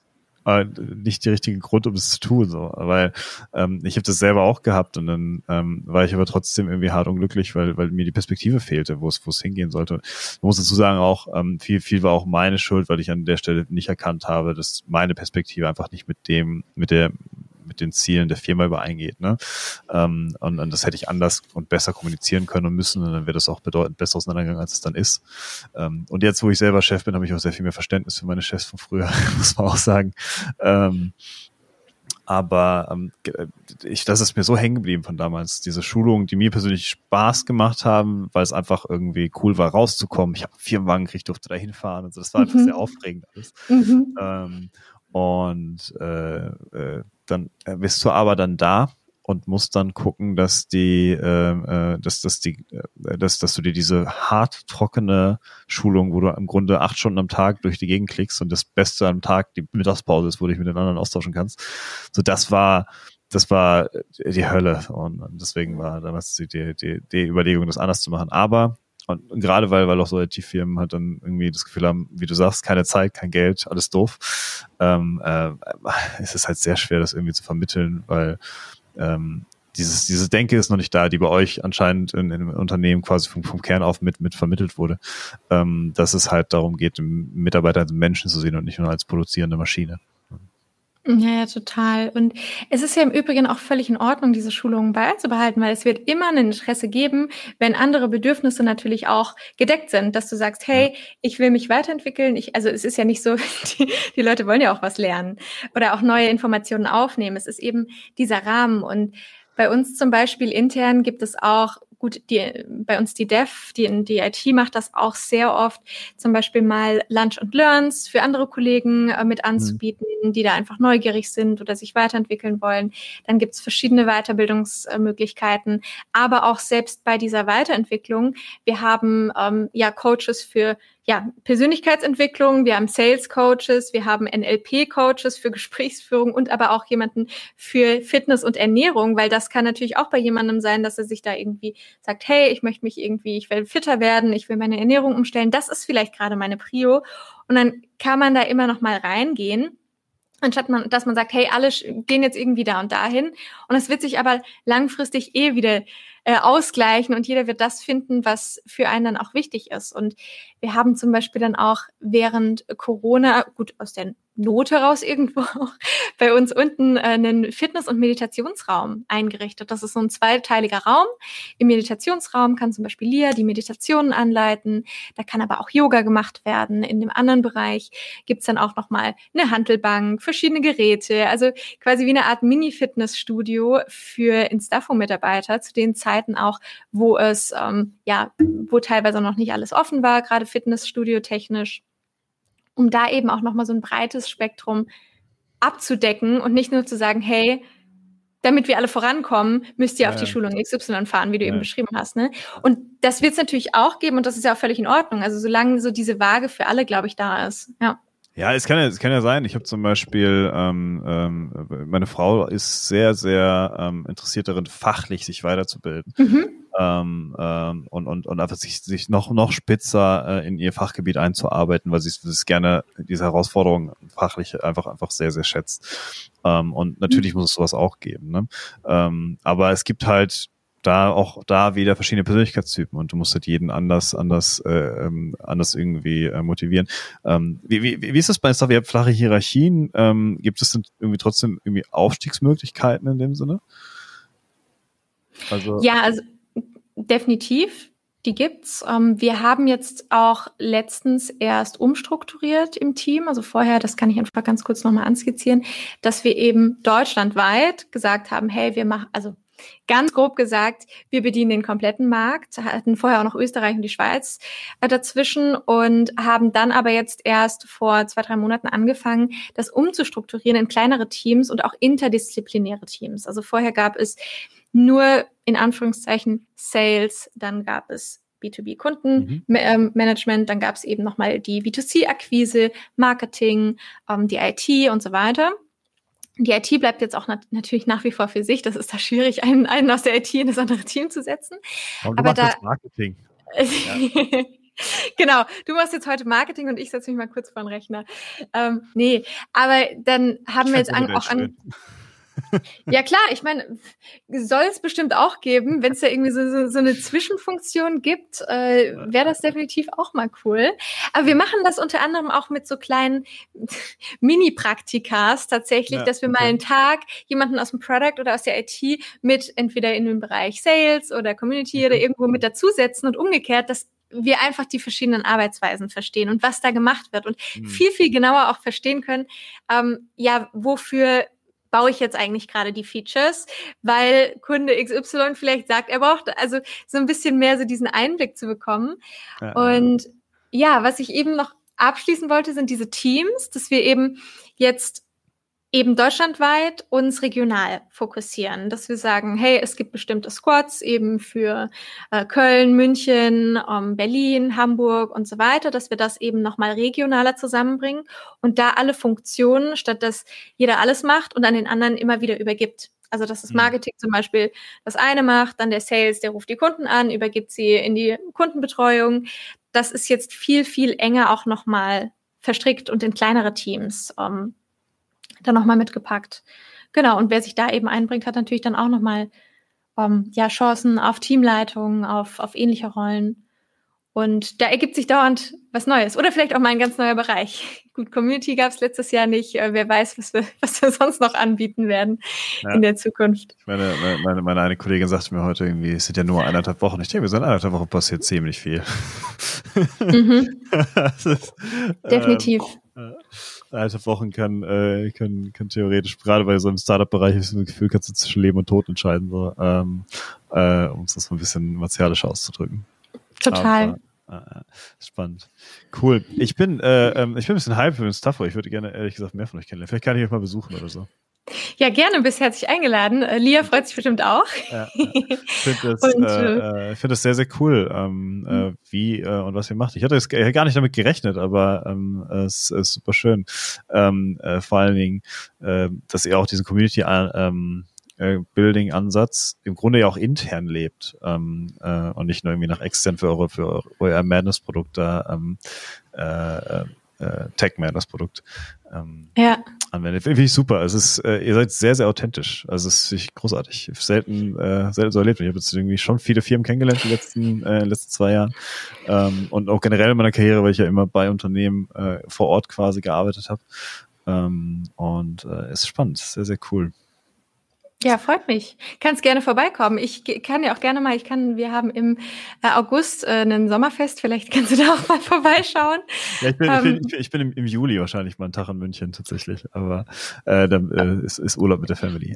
Speaker 1: äh, nicht der richtige Grund, um es zu tun. So. Weil ähm, ich habe das selber auch gehabt und dann ähm, war ich aber trotzdem irgendwie hart unglücklich, weil, weil mir die Perspektive fehlte, wo es wo es hingehen sollte. Ich muss dazu sagen auch, ähm, viel, viel war auch meine Schuld, weil ich an der Stelle nicht erkannt habe, dass meine Perspektive einfach nicht mit dem, mit der mit den Zielen der Firma übereingeht. Ne? Ähm, und, und das hätte ich anders und besser kommunizieren können und müssen und dann wäre das auch bedeutend besser auseinandergegangen, als es dann ist. Ähm, und jetzt, wo ich selber Chef bin, habe ich auch sehr viel mehr Verständnis für meine Chefs von früher, muss man auch sagen. Ähm, aber ähm, ich, das ist mir so hängen geblieben von damals. Diese Schulungen, die mir persönlich Spaß gemacht haben, weil es einfach irgendwie cool war, rauszukommen. Ich habe einen Firmenwagen gekriegt, durfte da hinfahren und so. Das war einfach mhm. sehr aufregend alles. Mhm. Ähm, und äh, äh, dann äh, bist du aber dann da und musst dann gucken, dass die, äh, äh, dass, dass die, äh, dass, dass du dir diese hart trockene Schulung, wo du im Grunde acht Stunden am Tag durch die Gegend klickst und das Beste am Tag die Mittagspause ist, wo du dich mit den anderen austauschen kannst. So, das war, das war die Hölle und deswegen war damals die, die, die, die Überlegung, das anders zu machen. Aber und, gerade weil, weil auch so IT-Firmen halt dann irgendwie das Gefühl haben, wie du sagst, keine Zeit, kein Geld, alles doof, ähm, äh, es halt sehr schwer, das irgendwie zu vermitteln, weil ähm, dieses, diese Denke ist noch nicht da, die bei euch anscheinend in, in einem Unternehmen quasi vom, vom Kern auf mit, mit vermittelt wurde, ähm, dass es halt darum geht, Mitarbeiter als Menschen zu sehen und nicht nur als produzierende Maschine.
Speaker 2: Ja, ja, total. Und es ist ja im Übrigen auch völlig in Ordnung, diese Schulungen beizubehalten, weil es wird immer ein Interesse geben, wenn andere Bedürfnisse natürlich auch gedeckt sind, dass du sagst, hey, ich will mich weiterentwickeln. Ich, also es ist ja nicht so, die, die Leute wollen ja auch was lernen oder auch neue Informationen aufnehmen. Es ist eben dieser Rahmen und bei uns zum Beispiel intern gibt es auch gut, die, bei uns die Dev, die, die IT macht das auch sehr oft, zum Beispiel mal Lunch und Learns für andere Kollegen äh, mit mhm. anzubieten, mhm. die da einfach neugierig sind oder sich weiterentwickeln wollen. Dann gibt's verschiedene Weiterbildungsmöglichkeiten, aber auch selbst bei dieser Weiterentwicklung, wir haben ähm, ja Coaches für ja, Persönlichkeitsentwicklung, wir haben Sales Coaches, wir haben NLP Coaches für Gesprächsführung und aber auch jemanden für Fitness und Ernährung, weil das kann natürlich auch bei jemandem sein, dass er sich da irgendwie sagt, hey, ich möchte mich irgendwie, ich will fitter werden, ich will meine Ernährung umstellen, das ist vielleicht gerade meine Prio. Und dann kann man da immer noch mal reingehen anstatt man, dass man sagt, hey, alle gehen jetzt irgendwie da und dahin. Und es wird sich aber langfristig eh wieder äh, ausgleichen und jeder wird das finden, was für einen dann auch wichtig ist. Und wir haben zum Beispiel dann auch während Corona, gut, aus der Not heraus irgendwo bei uns unten äh, einen Fitness- und Meditationsraum eingerichtet. Das ist so ein zweiteiliger Raum. Im Meditationsraum kann zum Beispiel Lia die Meditationen anleiten. Da kann aber auch Yoga gemacht werden. In dem anderen Bereich gibt's dann auch nochmal eine Handelbank, verschiedene Geräte. Also quasi wie eine Art Mini-Fitnessstudio für Instafo-Mitarbeiter zu den Zeiten auch, wo es, ähm, ja, wo teilweise noch nicht alles offen war, gerade Fitnessstudio technisch um da eben auch nochmal so ein breites Spektrum abzudecken und nicht nur zu sagen, hey, damit wir alle vorankommen, müsst ihr ja, auf die Schulung XY fahren, wie du ja. eben beschrieben hast. Ne? Und das wird es natürlich auch geben und das ist ja auch völlig in Ordnung. Also solange so diese Waage für alle, glaube ich, da ist. Ja.
Speaker 1: Ja, es kann ja, es kann ja sein. Ich habe zum Beispiel, ähm, ähm, meine Frau ist sehr, sehr ähm, interessiert darin, fachlich sich weiterzubilden. Mhm. Ähm, ähm, und, und, und einfach sich, sich noch, noch spitzer äh, in ihr Fachgebiet einzuarbeiten, weil sie es gerne diese Herausforderung fachlich einfach, einfach sehr, sehr schätzt. Ähm, und natürlich mhm. muss es sowas auch geben. Ne? Ähm, aber es gibt halt da auch da wieder verschiedene Persönlichkeitstypen und du musst halt jeden anders, anders, äh, ähm, anders irgendwie äh, motivieren. Ähm, wie, wie, wie ist das bei Stuff? Ihr habt flache Hierarchien. Ähm, gibt es denn irgendwie trotzdem irgendwie Aufstiegsmöglichkeiten in dem Sinne?
Speaker 2: Also ja, also definitiv. Die gibt's. Ähm, wir haben jetzt auch letztens erst umstrukturiert im Team. Also vorher, das kann ich einfach ganz kurz nochmal anskizzieren, dass wir eben deutschlandweit gesagt haben, hey, wir machen, also Ganz grob gesagt, wir bedienen den kompletten Markt, hatten vorher auch noch Österreich und die Schweiz äh, dazwischen und haben dann aber jetzt erst vor zwei, drei Monaten angefangen, das umzustrukturieren in kleinere Teams und auch interdisziplinäre Teams. Also vorher gab es nur in Anführungszeichen Sales, dann gab es B2B-Kundenmanagement, mhm. dann gab es eben nochmal die B2C-Akquise, Marketing, ähm, die IT und so weiter. Die IT bleibt jetzt auch nat natürlich nach wie vor für sich. Das ist da schwierig, einen, einen aus der IT in das andere Team zu setzen.
Speaker 1: Und Aber da, Marketing.
Speaker 2: ja. genau, du machst jetzt heute Marketing und ich setze mich mal kurz vor den Rechner. Ähm, nee, aber dann haben ich wir jetzt an, auch an. Ja klar, ich meine, soll es bestimmt auch geben, wenn es da irgendwie so, so, so eine Zwischenfunktion gibt, äh, wäre das definitiv auch mal cool. Aber wir machen das unter anderem auch mit so kleinen Mini-Praktikas tatsächlich, ja, dass wir okay. mal einen Tag jemanden aus dem Product oder aus der IT mit entweder in dem Bereich Sales oder Community mhm. oder irgendwo mit dazusetzen und umgekehrt, dass wir einfach die verschiedenen Arbeitsweisen verstehen und was da gemacht wird und mhm. viel, viel genauer auch verstehen können, ähm, ja, wofür baue ich jetzt eigentlich gerade die Features, weil Kunde XY vielleicht sagt, er braucht also so ein bisschen mehr so diesen Einblick zu bekommen. Ja. Und ja, was ich eben noch abschließen wollte, sind diese Teams, dass wir eben jetzt eben deutschlandweit uns regional fokussieren, dass wir sagen, hey, es gibt bestimmte Squads eben für äh, Köln, München, ähm, Berlin, Hamburg und so weiter, dass wir das eben nochmal regionaler zusammenbringen und da alle Funktionen, statt dass jeder alles macht und an den anderen immer wieder übergibt. Also dass das mhm. Marketing zum Beispiel das eine macht, dann der Sales, der ruft die Kunden an, übergibt sie in die Kundenbetreuung. Das ist jetzt viel, viel enger auch nochmal verstrickt und in kleinere Teams. Ähm, dann nochmal mitgepackt. Genau, und wer sich da eben einbringt, hat natürlich dann auch nochmal ähm, ja, Chancen auf Teamleitung, auf, auf ähnliche Rollen. Und da ergibt sich dauernd was Neues. Oder vielleicht auch mal ein ganz neuer Bereich. Gut, Community gab es letztes Jahr nicht. Äh, wer weiß, was wir, was wir sonst noch anbieten werden ja. in der Zukunft.
Speaker 1: Meine, meine, meine eine Kollegin sagte mir heute irgendwie, es sind ja nur eineinhalb Wochen. Ich denke, so in eineinhalb Wochen passiert ziemlich viel.
Speaker 2: Mhm. ist, Definitiv.
Speaker 1: Ähm, alte Wochen kann, äh, kann, kann theoretisch, gerade bei so einem Startup-Bereich, ich das Gefühl, kannst du zwischen Leben und Tod entscheiden, so, ähm, äh, um es das mal ein bisschen martialisch auszudrücken.
Speaker 2: Total.
Speaker 1: Aber, äh, spannend. Cool. Ich bin, äh, ähm, ich bin ein bisschen hype für den Staffo. Ich würde gerne, ehrlich gesagt, mehr von euch kennenlernen. Vielleicht kann ich euch mal besuchen oder so.
Speaker 2: Ja, gerne, bist herzlich eingeladen. Äh, Lia freut sich bestimmt auch. Ja,
Speaker 1: Ich finde das, äh, äh, find das sehr, sehr cool, ähm, äh, mhm. wie äh, und was ihr macht. Ich hatte jetzt gar nicht damit gerechnet, aber ähm, es ist super schön. Ähm, äh, vor allen Dingen, äh, dass ihr auch diesen Community ähm, äh, Building Ansatz im Grunde ja auch intern lebt ähm, äh, und nicht nur irgendwie nach extern für eure für euer Madness Produkt da ähm, äh, äh, TechMan, das Produkt, ähm,
Speaker 2: ja.
Speaker 1: anwendet. Finde ich super. Es ist, äh, ihr seid sehr, sehr authentisch. Also es ist großartig. Selten, äh, selten so erlebt. Ich habe jetzt irgendwie schon viele Firmen kennengelernt die letzten, äh, letzten zwei Jahren. Ähm, und auch generell in meiner Karriere, weil ich ja immer bei Unternehmen äh, vor Ort quasi gearbeitet habe. Ähm, und äh, ist spannend, sehr, sehr cool.
Speaker 2: Ja, freut mich. Kannst gerne vorbeikommen. Ich kann ja auch gerne mal, ich kann, wir haben im äh, August äh, ein Sommerfest, vielleicht kannst du da auch mal vorbeischauen.
Speaker 1: Ja, ich bin, ähm, ich bin, ich bin im, im, Juli wahrscheinlich mal einen Tag in München tatsächlich, aber äh, dann äh, ist, ist Urlaub mit der Family.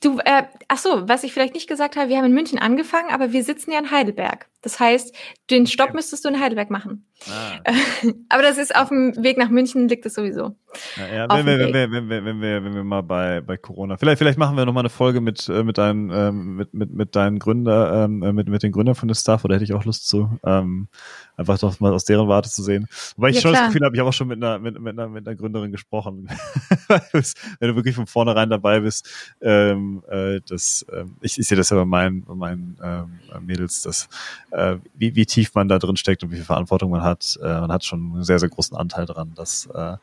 Speaker 2: Du, äh, ach so, was ich vielleicht nicht gesagt habe, wir haben in München angefangen, aber wir sitzen ja in Heidelberg. Das heißt, den Stopp müsstest du in Heidelberg machen. Ah. aber das ist auf dem Weg nach München, liegt es sowieso.
Speaker 1: Ja, ja wenn, wir, wenn, wir, wenn, wir, wenn, wir, wenn wir mal bei, bei Corona, vielleicht, vielleicht machen wir noch mal eine Folge mit, äh, mit, deinen, ähm, mit, mit, mit deinen Gründer, ähm, äh, mit, mit den Gründern von der Staff, oder hätte ich auch Lust zu. Ähm, einfach doch mal aus deren Warte zu sehen. Wobei ich ja, schon klar. das Gefühl habe, ich habe auch schon mit einer, mit, mit, einer, mit einer Gründerin gesprochen. Wenn du wirklich von vornherein dabei bist, ähm, äh, das, ähm, ich, ich sehe das ja bei meinen, bei meinen ähm, Mädels, dass, äh, wie, wie tief man da drin steckt und wie viel Verantwortung man hat. Äh, man hat schon einen sehr, sehr großen Anteil dran, dass, äh,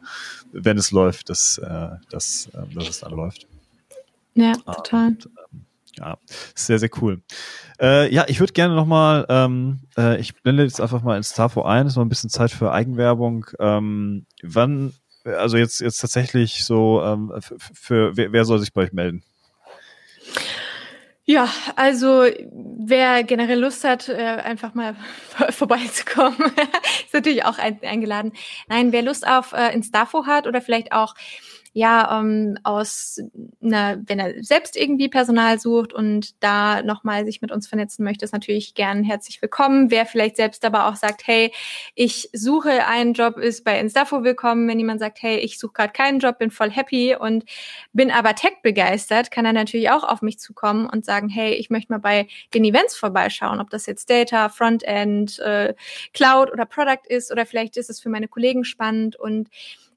Speaker 1: wenn es läuft, dass, äh, dass, äh, dass es dann läuft.
Speaker 2: Ja, total. Und, ähm,
Speaker 1: ja, sehr, sehr cool. Äh, ja, ich würde gerne nochmal, ähm, äh, ich blende jetzt einfach mal ins Tafo ein, ist noch ein bisschen Zeit für Eigenwerbung. Ähm, wann, also jetzt, jetzt tatsächlich so, ähm, für, für wer, wer soll sich bei euch melden?
Speaker 2: Ja, also wer generell Lust hat, äh, einfach mal vorbeizukommen, ist natürlich auch eingeladen. Nein, wer Lust auf äh, Instafo hat oder vielleicht auch ja ähm, aus einer, wenn er selbst irgendwie Personal sucht und da nochmal sich mit uns vernetzen möchte, ist natürlich gern herzlich willkommen. Wer vielleicht selbst aber auch sagt, hey, ich suche einen Job, ist bei Instafo willkommen. Wenn jemand sagt, hey, ich suche gerade keinen Job, bin voll happy und bin aber Tech begeistert, kann er natürlich auch auf mich zukommen und sagen, hey, ich möchte mal bei den Events vorbeischauen, ob das jetzt Data, Frontend, äh, Cloud oder Product ist oder vielleicht ist es für meine Kollegen spannend und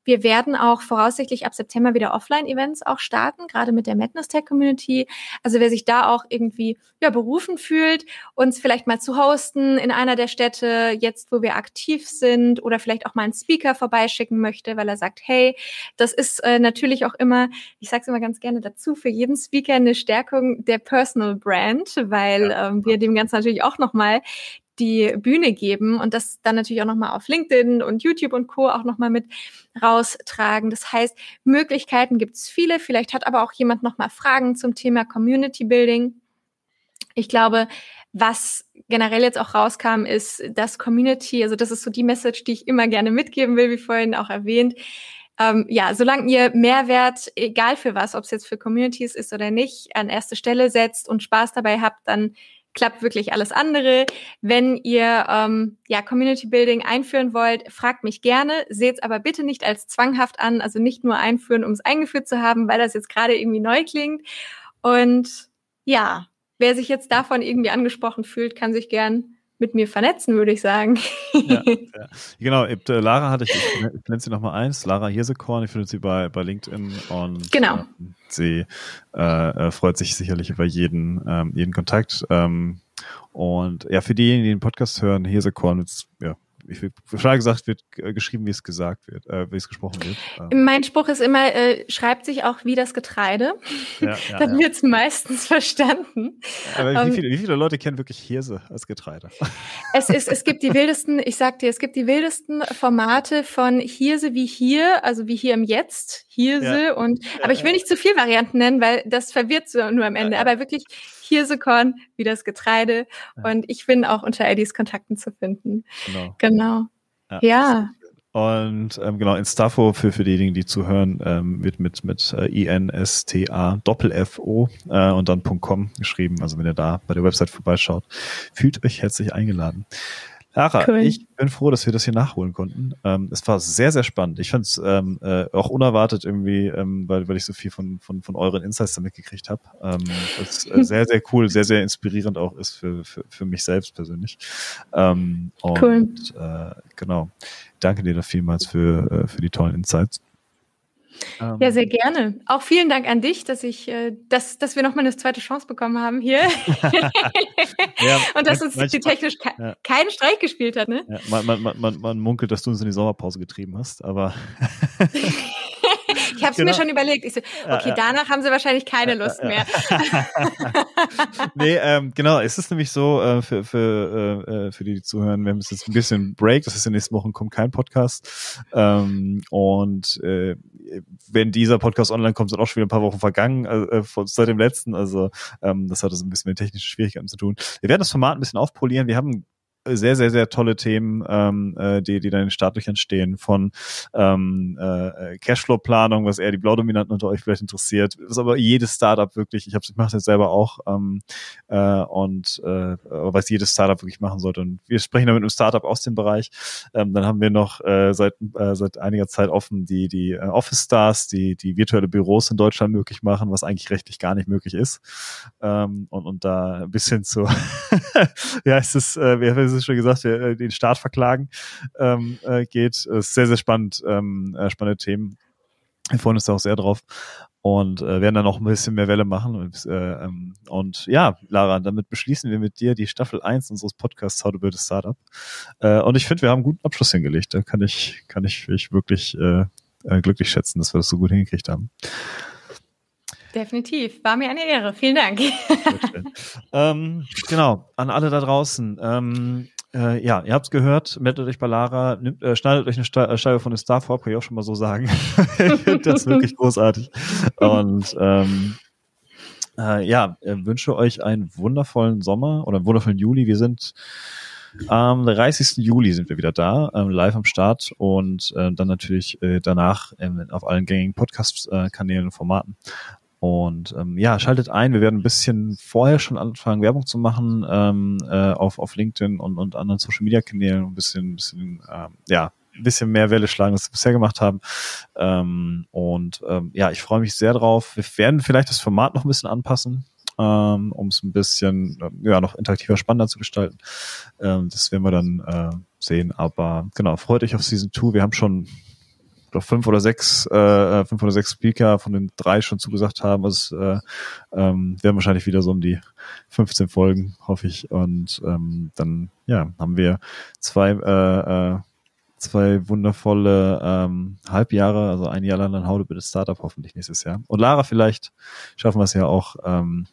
Speaker 2: wir werden auch voraussichtlich ab September wieder Offline-Events auch starten, gerade mit der Madness Tech Community. Also wer sich da auch irgendwie ja, berufen fühlt, uns vielleicht mal zu hosten in einer der Städte, jetzt wo wir aktiv sind, oder vielleicht auch mal einen Speaker vorbeischicken möchte, weil er sagt, hey, das ist äh, natürlich auch immer, ich sage es immer ganz gerne dazu, für jeden Speaker eine Stärkung der Personal Brand, weil ähm, wir dem Ganzen natürlich auch nochmal die Bühne geben und das dann natürlich auch nochmal auf LinkedIn und YouTube und Co. auch nochmal mit raustragen. Das heißt, Möglichkeiten gibt es viele. Vielleicht hat aber auch jemand nochmal Fragen zum Thema Community Building. Ich glaube, was generell jetzt auch rauskam, ist, dass Community, also das ist so die Message, die ich immer gerne mitgeben will, wie vorhin auch erwähnt. Ähm, ja, solange ihr Mehrwert, egal für was, ob es jetzt für Communities ist oder nicht, an erste Stelle setzt und Spaß dabei habt, dann klappt wirklich alles andere. Wenn ihr ähm, ja Community Building einführen wollt, fragt mich gerne. Seht es aber bitte nicht als zwanghaft an, also nicht nur einführen, um es eingeführt zu haben, weil das jetzt gerade irgendwie neu klingt. Und ja, wer sich jetzt davon irgendwie angesprochen fühlt, kann sich gern mit mir vernetzen, würde ich sagen.
Speaker 1: ja, ja. Genau, äh, Lara hatte ich, ich nenne sie nochmal eins, Lara Hirsekorn, ich finde sie bei, bei LinkedIn und
Speaker 2: genau.
Speaker 1: äh, sie äh, äh, freut sich sicherlich über jeden, ähm, jeden Kontakt. Ähm, und ja, für diejenigen, die den Podcast hören, Hirsekorn, ja, ich will, klar gesagt wird äh, geschrieben, wie es gesagt wird, äh, wie es gesprochen wird.
Speaker 2: Ähm. Mein Spruch ist immer, äh, schreibt sich auch wie das Getreide. Ja, ja, Dann ja. wird es meistens verstanden.
Speaker 1: Aber wie, ähm, viele, wie viele Leute kennen wirklich Hirse als Getreide?
Speaker 2: Es ist, es gibt die wildesten, ich sag dir, es gibt die wildesten Formate von Hirse wie hier, also wie hier im Jetzt, Hirse und, aber ich will nicht zu viel Varianten nennen, weil das verwirrt so nur am Ende, aber wirklich Hirsekorn wie das Getreide. Ja. Und ich bin auch unter Eddies Kontakten zu finden. Genau. Genau. Ja. ja.
Speaker 1: Und ähm, genau, Instafo für, für diejenigen, die zuhören, ähm, wird mit, mit äh, I-N-S-T-A Doppel-F-O äh, und dann .com geschrieben. Also wenn ihr da bei der Website vorbeischaut, fühlt euch herzlich eingeladen. Lara, cool. ich bin froh, dass wir das hier nachholen konnten. Ähm, es war sehr, sehr spannend. Ich fand es ähm, äh, auch unerwartet irgendwie, ähm, weil, weil ich so viel von, von, von euren Insights damit gekriegt habe. Ähm, was äh, sehr, sehr cool, sehr, sehr inspirierend auch ist für, für, für mich selbst persönlich. Ähm, und cool. äh, genau. Danke dir da vielmals für, äh, für die tollen Insights.
Speaker 2: Ähm, ja, sehr gerne. Auch vielen Dank an dich, dass ich, äh, dass, dass wir nochmal eine zweite Chance bekommen haben hier. ja, und dass uns die technisch ke ja. keinen Streich gespielt hat, ne?
Speaker 1: Ja, man, man, man, man munkelt, dass du uns in die Sommerpause getrieben hast, aber
Speaker 2: Ich habe es genau. mir schon überlegt. Ich so, okay, danach haben sie wahrscheinlich keine Lust mehr.
Speaker 1: nee, ähm, genau. Es ist nämlich so, äh, für, für, äh, äh, für die, die zuhören, wir haben jetzt ein bisschen Break. Das ist in den nächsten Wochen kommt kein Podcast. Ähm, und äh, wenn dieser Podcast online kommt, sind auch schon wieder ein paar Wochen vergangen äh, seit dem letzten. Also ähm, das hat also ein bisschen mit technischen Schwierigkeiten zu tun. Wir werden das Format ein bisschen aufpolieren. Wir haben sehr, sehr, sehr tolle Themen, ähm, äh, die, die dann in den Startlöchern stehen, von ähm, äh, Cashflow-Planung, was eher die Blaudominanten unter euch vielleicht interessiert, was aber jedes Startup wirklich, ich, ich mache das selber auch, ähm, äh, und äh, was jedes Startup wirklich machen sollte. Und wir sprechen da mit einem Startup aus dem Bereich. Ähm, dann haben wir noch äh, seit, äh, seit einiger Zeit offen die, die äh, Office Stars, die, die virtuelle Büros in Deutschland möglich machen, was eigentlich rechtlich gar nicht möglich ist. Ähm, und, und da ein bisschen zu, ja, es ist, äh, wir es schon gesagt, der, äh, den Staat verklagen ähm, äh, geht. Ist sehr, sehr spannend, ähm, äh, spannende Themen. Wir freuen uns da auch sehr drauf und äh, werden dann noch ein bisschen mehr Welle machen. Und, äh, ähm, und ja, Lara, damit beschließen wir mit dir die Staffel 1 unseres Podcasts How to Build a Startup. Äh, und ich finde, wir haben einen guten Abschluss hingelegt. Da kann ich, kann ich, ich wirklich äh, äh, glücklich schätzen, dass wir das so gut hingekriegt haben.
Speaker 2: Definitiv. War mir eine Ehre. Vielen Dank.
Speaker 1: ähm, genau, an alle da draußen. Ähm, äh, ja, ihr habt's gehört, meldet euch bei Lara, nimmt, äh, schneidet euch eine äh, Scheibe von den Star kann ich auch schon mal so sagen. ich finde das wirklich großartig. Und ähm, äh, ja, äh, wünsche euch einen wundervollen Sommer oder einen wundervollen Juli. Wir sind am 30. Juli sind wir wieder da, ähm, live am Start und äh, dann natürlich danach ähm, auf allen gängigen Podcast-Kanälen und Formaten. Und ähm, ja, schaltet ein. Wir werden ein bisschen vorher schon anfangen, Werbung zu machen ähm, äh, auf, auf LinkedIn und, und anderen Social Media Kanälen, ein bisschen, bisschen ähm, ja, ein bisschen mehr Welle schlagen, als wir bisher gemacht haben. Ähm, und ähm, ja, ich freue mich sehr drauf. Wir werden vielleicht das Format noch ein bisschen anpassen, ähm, um es ein bisschen äh, ja noch interaktiver, spannender zu gestalten. Ähm, das werden wir dann äh, sehen. Aber genau, freut euch auf Season 2. Wir haben schon oder fünf oder sechs, äh, fünf oder sechs Speaker von den drei schon zugesagt haben. Also äh, ähm, werden wahrscheinlich wieder so um die 15 Folgen, hoffe ich. Und ähm, dann ja, haben wir zwei äh, äh, zwei wundervolle ähm, Halbjahre, also ein Jahr lang dann How bitte Startup hoffentlich nächstes Jahr. Und Lara, vielleicht schaffen wir es ja auch, ähm,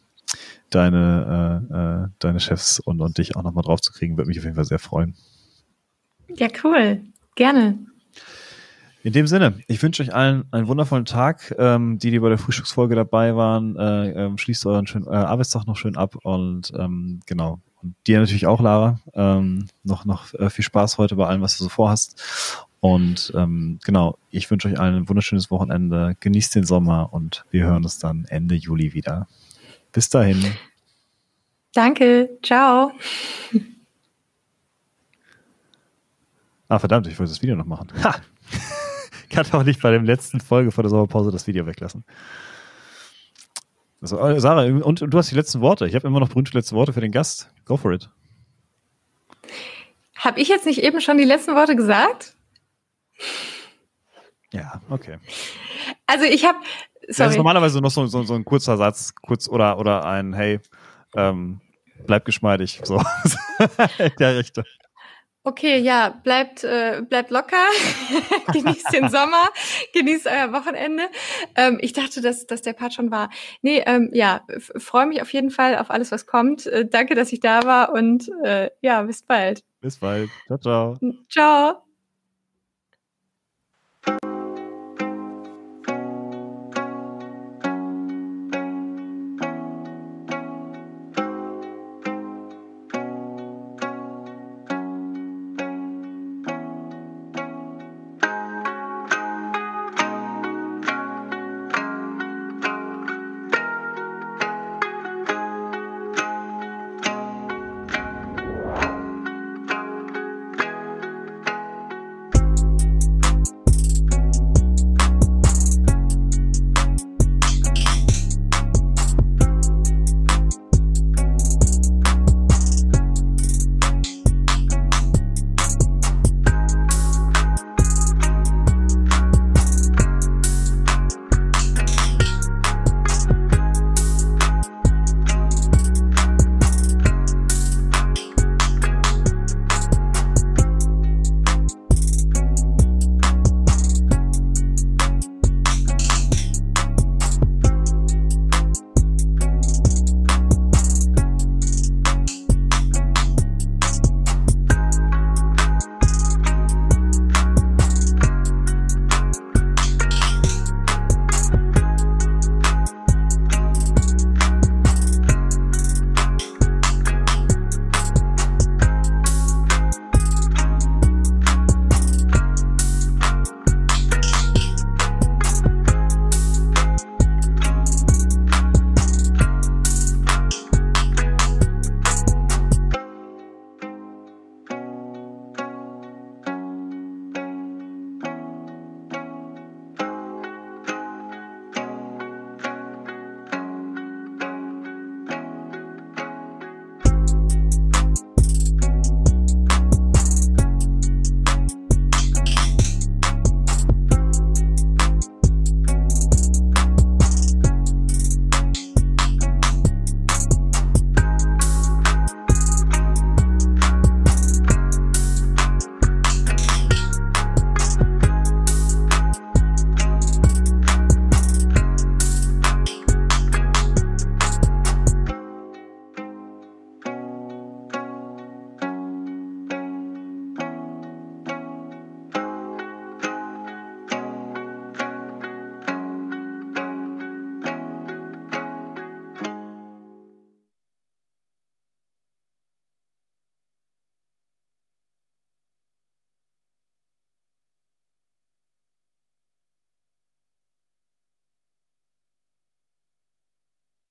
Speaker 1: deine, äh, äh, deine Chefs und, und dich auch nochmal drauf zu kriegen. Würde mich auf jeden Fall sehr freuen.
Speaker 2: Ja, cool. Gerne.
Speaker 1: In dem Sinne, ich wünsche euch allen einen wundervollen Tag. Ähm, die, die bei der Frühstücksfolge dabei waren, äh, äh, schließt euren schönen äh, Arbeitstag noch schön ab und ähm, genau. Und dir natürlich auch, Lara. Ähm, noch noch äh, viel Spaß heute bei allem, was du so vorhast. Und ähm, genau, ich wünsche euch allen ein wunderschönes Wochenende. Genießt den Sommer und wir hören uns dann Ende Juli wieder. Bis dahin.
Speaker 2: Danke. Ciao.
Speaker 1: Ah, verdammt, ich wollte das Video noch machen. Ha! Kann auch nicht bei der letzten Folge vor der Sommerpause das Video weglassen. Also, äh, Sarah, und, und du hast die letzten Worte. Ich habe immer noch berühmte letzte Worte für den Gast. Go for it.
Speaker 2: Habe ich jetzt nicht eben schon die letzten Worte gesagt?
Speaker 1: Ja, okay.
Speaker 2: Also ich habe.
Speaker 1: Das ist normalerweise noch so, so, so ein kurzer Satz, kurz oder oder ein Hey, ähm, bleib geschmeidig. So.
Speaker 2: der Richtung. Okay, ja, bleibt, äh, bleibt locker, genießt den Sommer, genießt euer Wochenende. Ähm, ich dachte, dass, dass der Part schon war. Nee, ähm, ja, freue mich auf jeden Fall auf alles, was kommt. Äh, danke, dass ich da war und äh, ja, bis bald.
Speaker 1: Bis bald. Ciao, ciao.
Speaker 2: Ciao.